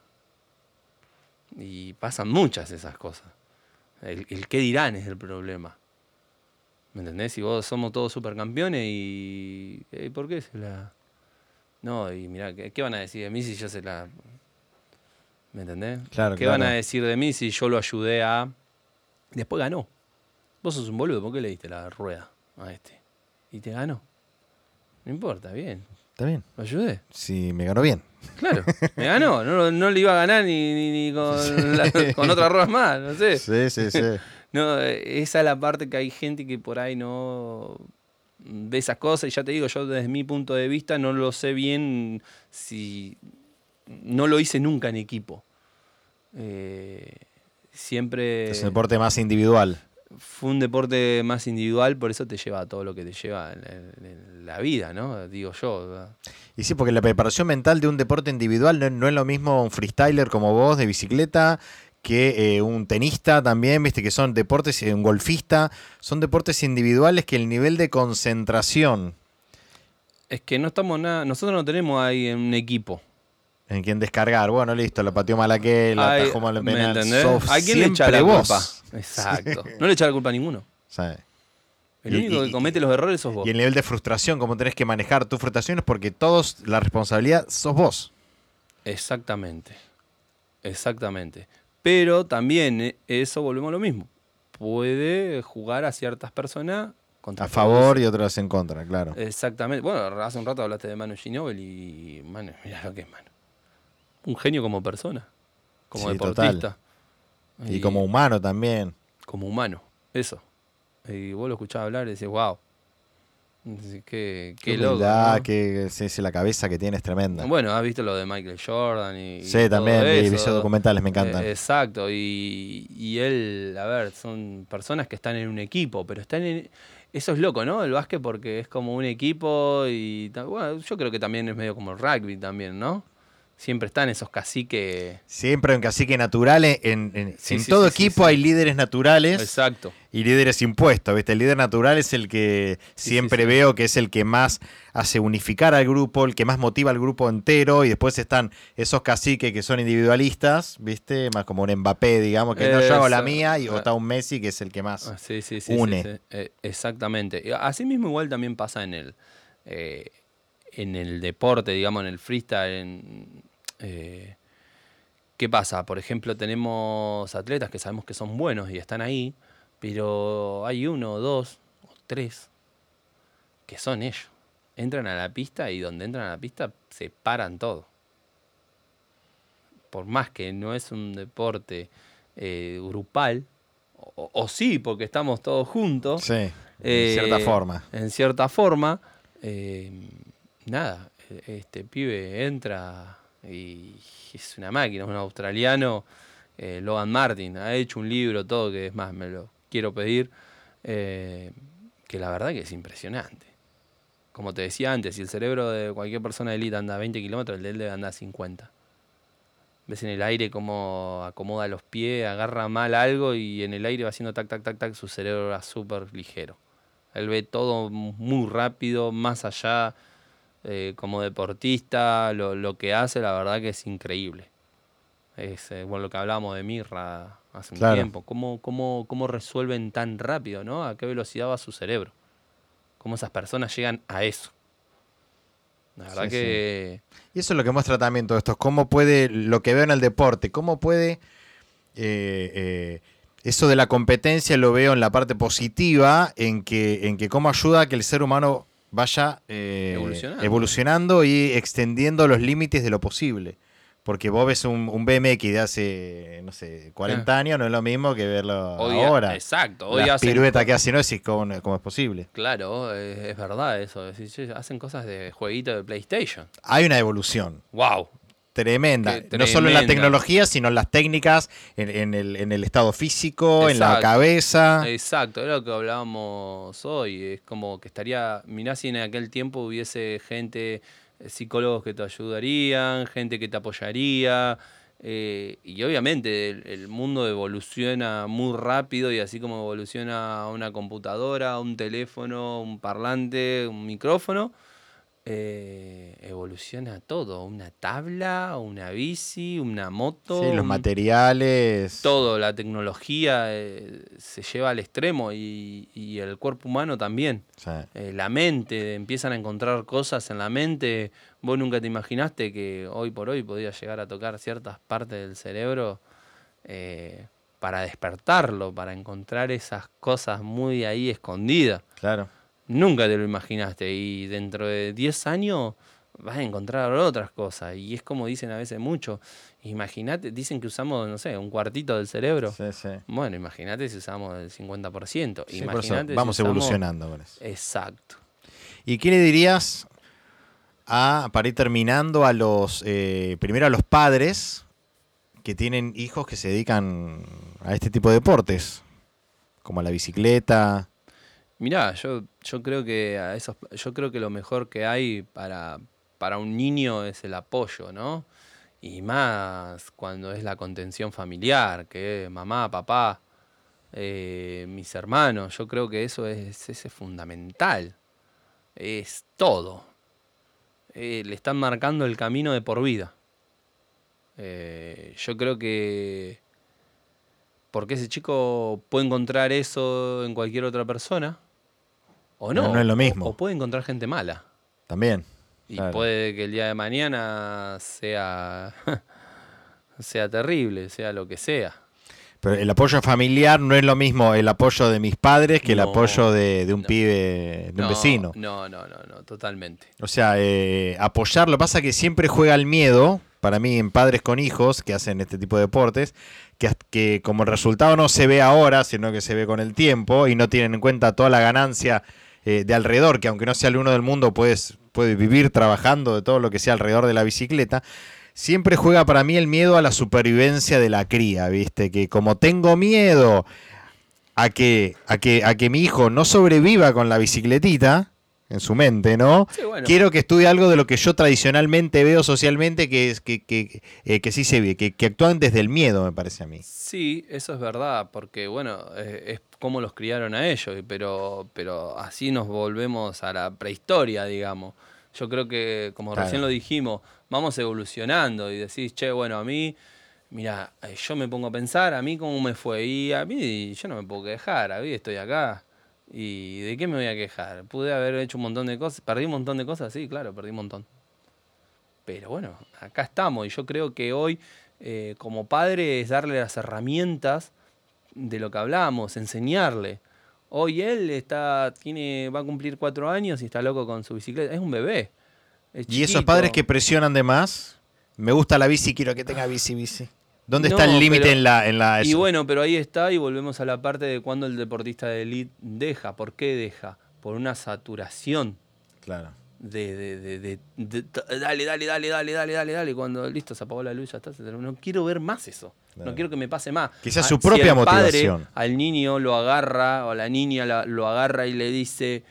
Y pasan muchas esas cosas. El, el qué dirán es el problema. ¿Me entendés? Si vos somos todos supercampeones y. Eh, ¿Por qué se la.? No, y mira, ¿qué, van a decir de mí si yo se la. ¿Me entendés? Claro, ¿Qué van a decir de mí si yo lo ayudé a. Después ganó. Vos sos un boludo, ¿por qué le diste la rueda? a este. Y te ganó. No importa, bien. Está bien. ¿Lo ayudé? Sí, me ganó bien. Claro, me ganó. No, le iba a ganar ni, con, con otra rueda más, no sé. Sí, sí, sí. no, esa es la parte que hay gente que por ahí no ve esas cosas. Y ya te digo, yo desde mi punto de vista no lo sé bien si. No lo hice nunca en equipo. Eh, siempre. Es un deporte más individual fue un deporte más individual, por eso te lleva a todo lo que te lleva en, la vida, ¿no? Digo yo. Y sí, porque la preparación mental de un deporte individual no, es lo mismo un freestyler como vos de bicicleta que eh, un tenista también, viste, que son deportes, un golfista, son deportes individuales que el nivel de concentración. Es que no estamos nada, nosotros no tenemos ahí un equipo. En quien descargar, bueno, listo, lo pateó mal aquel, la atajó mal el penal. ¿A quién le echa la culpa? Exacto. No le echa la culpa a ninguno. El único que comete los errores sos vos. Y el nivel de frustración, cómo tenés que manejar tu frustración es porque todos, la responsabilidad sos vos. Exactamente. Exactamente. Pero también eh, eso volvemos a lo mismo. Puede jugar a ciertas personas a favor y otras en contra, claro. Exactamente. Bueno, hace un rato hablaste de Manu Ginóbili y Manu, mirá lo que es Manu. Un genio como persona, como deportista. Y, como humano también. Como humano, eso. Y vos lo escuchabas hablar y decís, wow. Qué, qué, loco. que sí, la cabeza que tiene es tremenda. Bueno, has visto lo de Michael Jordan y. Sí, también, vi esos documentales, me encantan. Eh, exacto, y, y él, a ver, son personas que están en un equipo, pero están en eso es loco, ¿no? El básquet porque es como un equipo y bueno, yo creo que también es medio como el rugby también, ¿no? Siempre están esos caciques. Siempre hay un cacique natural. En, en, todo equipo hay líderes naturales. Exacto. Y líderes impuestos. ¿viste? El líder natural es el que siempre veo que es el que más hace unificar al grupo, el que más motiva al grupo entero. Y después están esos caciques que son individualistas, ¿viste? Más como un Mbappé, digamos, que no yo hago la mía. Y está un Messi que es el que más ah, une. Eh, exactamente. Así mismo, igual también pasa en el. Eh, en el deporte, digamos, en el freestyle, eh, ¿qué pasa? Por ejemplo, tenemos atletas que sabemos que son buenos y están ahí, pero hay uno, dos o tres que son ellos. Entran a la pista y donde entran a la pista se paran todo. Por más que no es un deporte eh, grupal, o, sí, porque estamos todos juntos. Sí, en cierta eh, forma. En cierta forma nada, este pibe entra y es una máquina, es un australiano, eh, Logan Martin, ha hecho un libro, todo, que es más, me lo quiero pedir, eh, que la verdad que es impresionante. Como te decía antes, si el cerebro de cualquier persona de élite anda a 20 kilómetros, el de él debe andar a 50. Ves en el aire cómo acomoda los pies, agarra mal algo y en el aire va haciendo tac, tac, tac, tac, su cerebro va súper ligero. Él ve todo muy rápido, más allá eh, como deportista, lo, que hace, la verdad que es increíble. Es eh, bueno, lo que hablábamos de Mirra hace un tiempo. ¿Cómo, cómo, cómo resuelven tan rápido, ¿no? ¿A qué velocidad va su cerebro? ¿Cómo esas personas llegan a eso? La verdad que... Y eso es lo que muestra también todo esto, cómo puede, lo que veo en el deporte, cómo puede... Eh, eso de la competencia lo veo en la parte positiva, en que, en que cómo ayuda a que el ser humano vaya eh, evolucionando. y extendiendo los límites de lo posible. Porque vos ves un, BMX de hace, no sé, 40 ah. años, no es lo mismo que verlo ahora. Exacto. Hoy La pirueta que hace no es cómo, es posible. Claro, es, verdad eso. hacen cosas de jueguito de PlayStation. Hay una evolución. Wow. Tremenda. No solo en la tecnología, sino en las técnicas, en, el, estado físico, en la cabeza. Exacto, es lo que hablábamos hoy. Es como que estaría, mirá si en aquel tiempo hubiese gente, eh, psicólogos que te ayudarían, gente que te apoyaría. Eh, y obviamente el, mundo evoluciona muy rápido y así como evoluciona una computadora, un teléfono, un parlante, un micrófono, eh, evoluciona todo. Una tabla, una bici, una moto. Sí, los materiales. Todo, la tecnología eh, se lleva al extremo y, el cuerpo humano también. Eh, la mente, empiezan a encontrar cosas en la mente. Vos nunca te imaginaste que hoy por hoy podías llegar a tocar ciertas partes del cerebro para despertarlo, para encontrar esas cosas muy ahí escondidas. Claro. Nunca te lo imaginaste y dentro de 10 años vas a encontrar otras cosas. Y es como dicen a veces mucho. Imagínate, dicen que usamos, no sé, un cuartito del cerebro. Sí, sí. Bueno, imagínate si usamos el 50%. imagínate vamos evolucionando. Con Exacto. ¿Y qué le dirías a, para ir terminando, a los, eh, primero a los padres que tienen hijos que se dedican a este tipo de deportes? Como a la bicicleta, Mirá, yo, yo creo que a esos, yo creo que lo mejor que hay para, para un niño es el apoyo, ¿no? Y más cuando es la contención familiar, que mamá, papá, eh, mis hermanos. Yo creo que eso es, es fundamental. Es todo. Eh, le están marcando el camino de por vida. Eh, yo creo que porque ese chico puede encontrar eso en cualquier otra persona o no. No, es lo mismo. O, puede encontrar gente mala. También. Y puede que el día de mañana sea, sea terrible, sea lo que sea. Pero el apoyo familiar no es lo mismo el apoyo de mis padres que el apoyo de, un pibe, de un vecino. No, no, no, no, totalmente. O sea, eh, apoyar, lo que pasa es que siempre juega el miedo, para mí, en padres con hijos que hacen este tipo de deportes, que, que como el resultado no se ve ahora, sino que se ve con el tiempo y no tienen en cuenta toda la ganancia eh, de alrededor, que aunque no sea el uno del mundo, puedes, puedes vivir trabajando de todo lo que sea alrededor de la bicicleta siempre juega para mí el miedo a la supervivencia de la cría, ¿viste? Que como tengo miedo a que, a que, a que mi hijo no sobreviva con la bicicletita, en su mente, ¿no? Quiero que estudie algo de lo que yo tradicionalmente veo socialmente, que es que, que, eh, que sí se ve, que, que, actúan desde el miedo, me parece a mí. Sí, eso es verdad, porque bueno, es como los criaron a ellos, pero, pero así nos volvemos a la prehistoria, digamos. Yo creo que, como recién lo dijimos, vamos evolucionando y decís, che, bueno, a mí, mira, eh, yo me pongo a pensar, a mí cómo me fue. Y a mí yo no me puedo quejar, a mí estoy acá. ¿Y de qué me voy a quejar? Pude haber hecho un montón de cosas. ¿Perdí un montón de cosas? Sí, claro, perdí un montón. Pero bueno, acá estamos y yo creo que hoy, eh, como padre, es darle las herramientas de lo que hablamos, enseñarle. Hoy él está, tiene, va a cumplir cuatro años y está loco con su bicicleta. Es un bebé. y esos padres que presionan de más, me gusta la bici, quiero que tenga bici, bici. ¿Dónde está el límite en la, en la Y bueno, pero ahí está y volvemos a la parte de cuando el deportista de elite deja. ¿Por qué deja? Por una saturación. Claro. De, de, de, dale, dale, dale, dale, dale, dale, dale. Cuando listo, se apagó la luz, ya está. No quiero ver más eso. No quiero que me pase más. Quizás ah, su propia motivación. al niño lo agarra o a la niña lo agarra y le dice,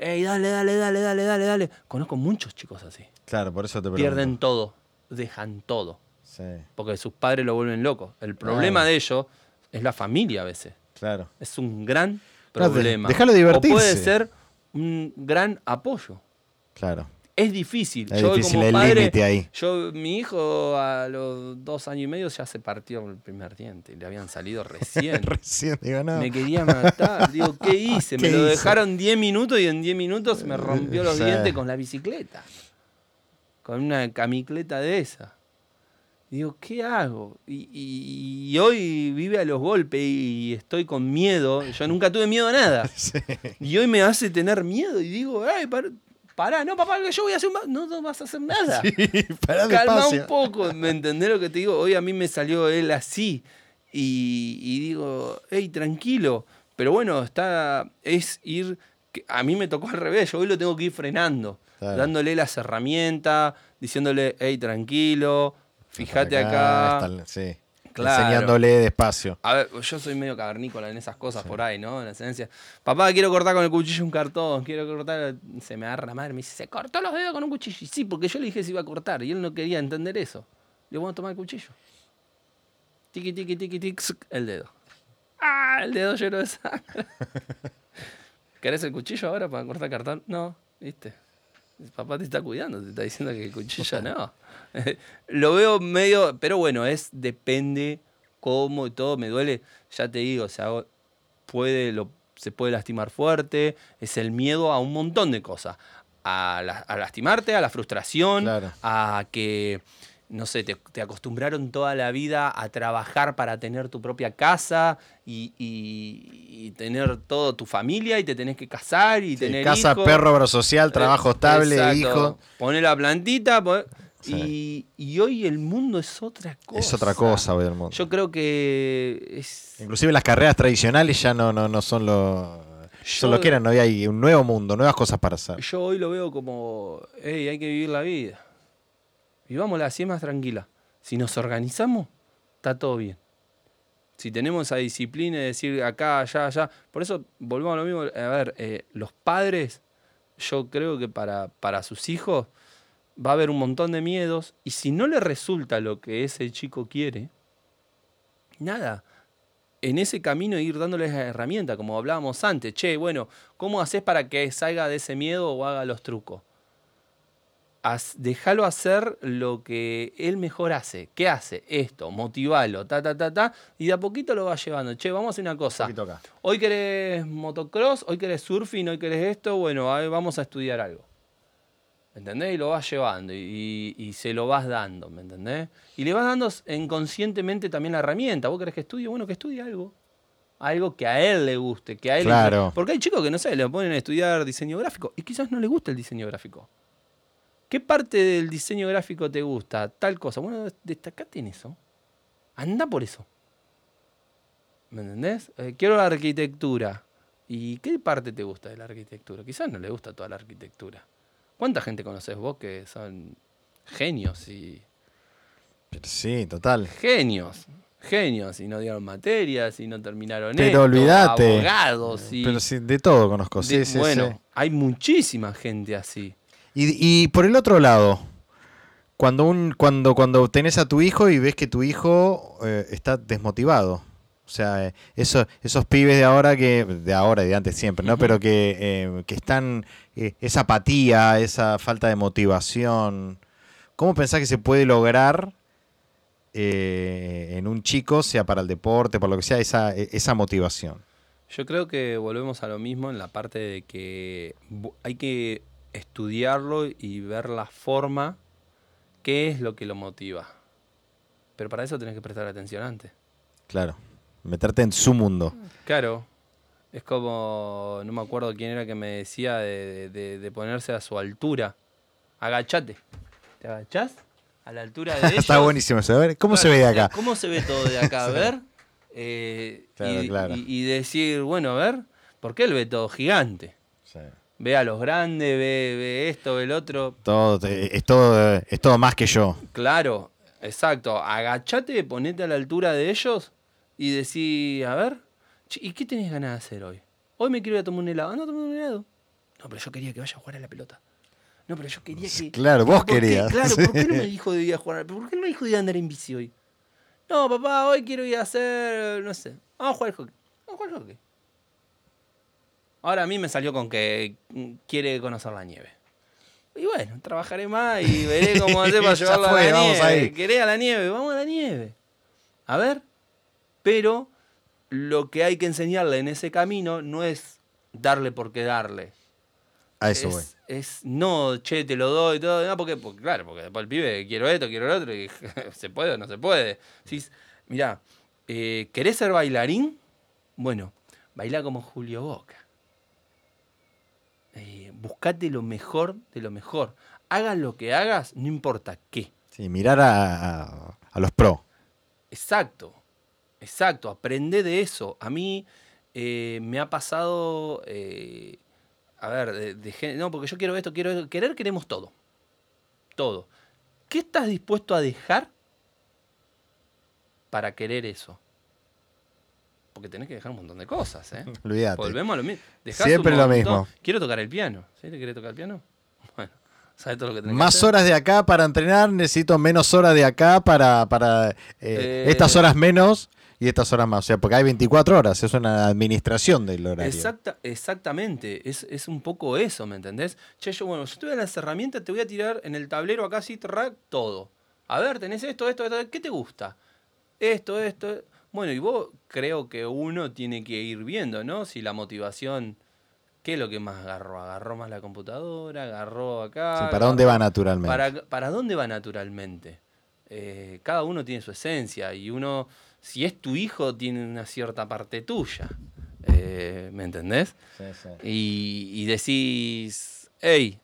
hey, dale, dale, dale, dale, dale, dale. Conozco muchos chicos así. Claro, por eso te pregunto. Pierden todo, dejan todo. Sí. Porque sus padres lo vuelven loco. El problema de ellos es la familia a veces. Claro. Es un gran problema. déjalo divertirse. O puede ser un gran apoyo. Claro. Es difícil. Es yo difícil como padre, ahí. Yo, mi hijo a los dos años y medio ya se partió el primer diente. Le habían salido recién. recién, digo, no. Me quería matar. Digo, ¿qué hice? me lo dejaron 10 minutos y en 10 minutos me rompió los dientes con la bicicleta. Con una camicleta de esa. Digo, ¿qué hago? Y, hoy vive a los golpes y estoy con miedo. Yo nunca tuve miedo a nada. Y hoy me hace tener miedo y digo, ay, Pará, no, papá, que yo voy a hacer un... No, no vas a hacer nada. Sí, pará Calma un poco, ¿me entendés lo que te digo? Hoy a mí me salió él así y, digo, hey, tranquilo. Pero bueno, está, es ir... A mí me tocó al revés, yo hoy lo tengo que ir frenando, dándole las herramientas, diciéndole, hey, tranquilo, fíjate acá. sí enseñándole despacio. A ver, yo soy medio cavernícola en esas cosas por ahí, ¿no? En esencia. Papá, quiero cortar con el cuchillo un cartón, quiero cortar. Se me agarra la madre, me dice, se cortó los dedos con un cuchillo. Y sí, porque yo le dije si iba a cortar y él no quería entender eso. Le voy a tomar el cuchillo. Tiki, tiki, tiki, tiki, el dedo. ¡Ah! El dedo lleno de sangre. ¿Querés el cuchillo ahora para cortar cartón? No, viste. Papá te está cuidando, te está diciendo que el cuchillo no. lo veo medio, pero bueno, es depende cómo y todo. Me duele, ya te digo, o sea, puede, lo, se puede lastimar fuerte. Es el miedo a un montón de cosas. A, lastimarte, a la frustración, a que no sé, te, acostumbraron toda la vida a trabajar para tener tu propia casa y, tener toda tu familia y te tenés que casar y tener Casa, perro, obra social, trabajo estable, hijo. Poner la plantita. Y, hoy el mundo es otra cosa. Es otra cosa hoy el mundo. Yo creo que es... Inclusive las carreras tradicionales ya no, no, no son lo... son lo que eran, hoy hay un nuevo mundo, nuevas cosas para hacer. Yo hoy lo veo como, hey, hay que vivir la vida vivámosla así más tranquila. Si nos organizamos, está todo bien. Si tenemos esa disciplina de decir acá, allá, allá. Por eso volvemos a lo mismo. A ver, eh, los padres, yo creo que para, para sus hijos va a haber un montón de miedos y si no le resulta lo que ese chico quiere, nada, en ese camino ir dándoles la herramienta, como hablábamos antes, che, bueno, ¿cómo haces para que salga de ese miedo o haga los trucos? Déjalo hacer lo que él mejor hace. ¿Qué hace? Esto, motivalo, ta, ta, ta, ta, y de a poquito lo va llevando. Che, vamos a hacer una cosa. Hoy querés motocross, hoy querés surfing, hoy querés esto, bueno, vamos a estudiar algo. ¿Me entendés? Y lo vas llevando y, se lo vas dando, ¿me entendés? Y le vas dando inconscientemente también la herramienta. ¿Vos querés que estudie? Bueno, que estudie algo. Algo que a él le guste, que a él claro. Porque hay chicos que, no sé, le ponen a estudiar diseño gráfico y quizás no le gusta el diseño gráfico. ¿Qué parte del diseño gráfico te gusta? Tal cosa. Bueno, destacate en eso. Anda por eso. ¿Me entendés? Eh, quiero la arquitectura. ¿Y qué parte te gusta de la arquitectura? Quizás no le gusta toda la arquitectura. ¿Cuánta gente conoces vos que son genios y. Sí, total. Genios. Genios. Y no dieron materias y no terminaron Pero olvídate. Abogados y. Pero sí, de todo conozco. Sí, sí, bueno, hay muchísima gente así. Y, por el otro lado, cuando, un, cuando, cuando tenés a tu hijo y ves que tu hijo eh, está desmotivado. O sea, eh, esos, esos pibes de ahora que, de ahora y de antes siempre, ¿no? Pero que, eh, que están, esa apatía, esa falta de motivación. ¿Cómo pensás que se puede lograr en un chico, sea para el deporte, por lo que sea, esa, esa motivación? Yo creo que volvemos a lo mismo en la parte de que hay que estudiarlo y ver la forma, qué es lo que lo motiva. Pero para eso tenés que prestar atención antes. Claro, meterte en su mundo. Claro, es como, no me acuerdo quién era que me decía de, ponerse a su altura. Agachate. ¿Te agachás? A la altura de ellos. Está buenísimo eso. A ver, ¿cómo se ve de acá? ¿Cómo se ve todo de acá? A ver. Eh, y, decir, bueno, a ver, ¿por qué el ve todo gigante? Ve a los grandes, ve, esto, ve el otro. Todo, es, todo, es todo más que yo. Claro, exacto. Agachate, ponete a la altura de ellos y decís, a ver, ¿y qué tenés ganas de hacer hoy? Hoy me quiero ir a tomar un helado. No, tomar un helado. No, pero yo quería que vaya a jugar a la pelota. No, pero yo quería que. Claro, vos querías. Claro, ¿por qué no me dijo de ir a jugar? ¿Por qué no me dijo de ir a andar en bici hoy? No, papá, hoy quiero ir a hacer. No sé. Vamos a jugar al hockey. Vamos a jugar al hockey. Ahora a mí me salió con que quiere conocer la nieve. Y bueno, trabajaré más y veré cómo hacer para llevarla a la vamos nieve. Querés a la nieve, vamos a la nieve. A ver. Pero lo que hay que enseñarle en ese camino no es darle por qué darle. A eso es, no, che, te lo doy, todo. No, porque, claro, porque después el pibe quiero esto, quiero lo otro, y se puede o no se puede. Mirá, eh, ¿querés ser bailarín? Bueno, baila como Julio Boca. Eh, buscate lo mejor de lo mejor. Hagas lo que hagas, no importa qué. Sí, mirar a, los pros. Exacto, exacto, aprende de eso. A mí eh, me ha pasado, eh, a ver, de, no, porque yo quiero esto, quiero esto. Querer queremos todo. Todo. ¿Qué estás dispuesto a dejar para querer eso? Porque tenés que dejar un montón de cosas, ¿eh? Olvídate. Volvemos a lo mismo. Siempre lo mismo. Quiero tocar el piano. ¿Sí? ¿Te querés tocar el piano? Bueno, ¿sabes todo lo que tenés Más que hacer? horas de acá para entrenar, necesito menos horas de acá para, para eh, eh, estas horas menos y estas horas más. O sea, porque hay 24 horas, es una administración del horario. Exacta, exactamente, es, es, un poco eso, ¿me entendés? Che, yo, bueno, yo te voy a las herramientas, te voy a tirar en el tablero acá, así, todo. A ver, tenés esto, esto, esto, ¿qué te gusta? Esto, esto. Bueno, y vos creo que uno tiene que ir viendo, ¿no? Si la motivación, ¿qué es lo que más agarró? ¿Agarró más la computadora? ¿Agarró acá? ¿Para dónde va naturalmente? Para, para dónde va naturalmente? Eh, cada uno tiene su esencia y uno, si es tu hijo, tiene una cierta parte tuya. Eh, ¿Me entendés? Sí, sí. Y, y decís, hey,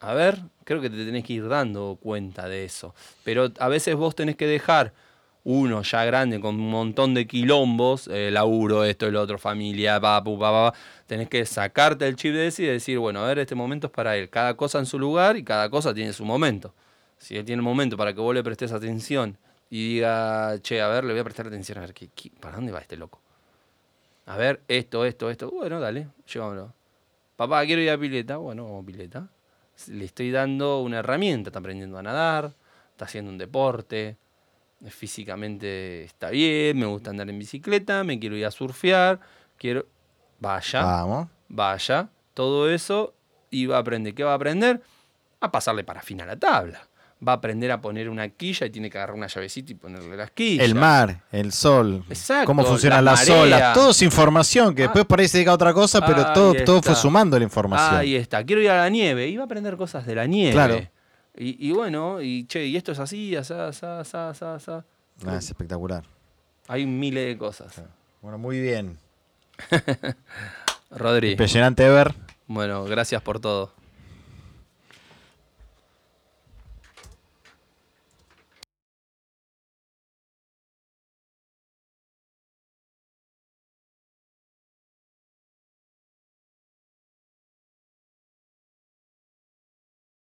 a ver, creo que te tenés que ir dando cuenta de eso. Pero a veces vos tenés que dejar uno ya grande con un montón de quilombos, eh, laburo, esto, el otro, familia, papu, papá, tenés que sacarte el chip de ese y decir, bueno, a ver, este momento es para él. Cada cosa en su lugar y cada cosa tiene su momento. Si él tiene un momento para que vos le prestes atención y diga, che, a ver, le voy a prestar atención, a ver, ¿qué, para dónde va este loco? A ver, esto, esto, esto. Bueno, dale, llévamelo. Papá, quiero ir a pileta. Bueno, vamos pileta. le estoy dando una herramienta, está aprendiendo a nadar, está haciendo un deporte, físicamente está bien, me gusta andar en bicicleta, me quiero ir a surfear, quiero... Vaya, Vamos. vaya, todo eso y va a aprender. ¿Qué va a aprender? A pasarle parafina a la tabla. Va a aprender a poner una quilla y tiene que agarrar una llavecita y ponerle las quillas. El mar, el sol, Exacto, cómo funcionan la las marea. olas, todo es información, que Ah. después por ahí se dedica a otra cosa, pero todo, todo fue sumando la información. Ahí está, quiero ir a la nieve. Y va a aprender cosas de la nieve. Claro. Y, y bueno, y che, y esto es así, asá, asá, asá, asá, asá. Ah, es espectacular. Hay miles de cosas. Bueno, muy bien. Rodri, Impresionante ver. bueno, gracias por todo.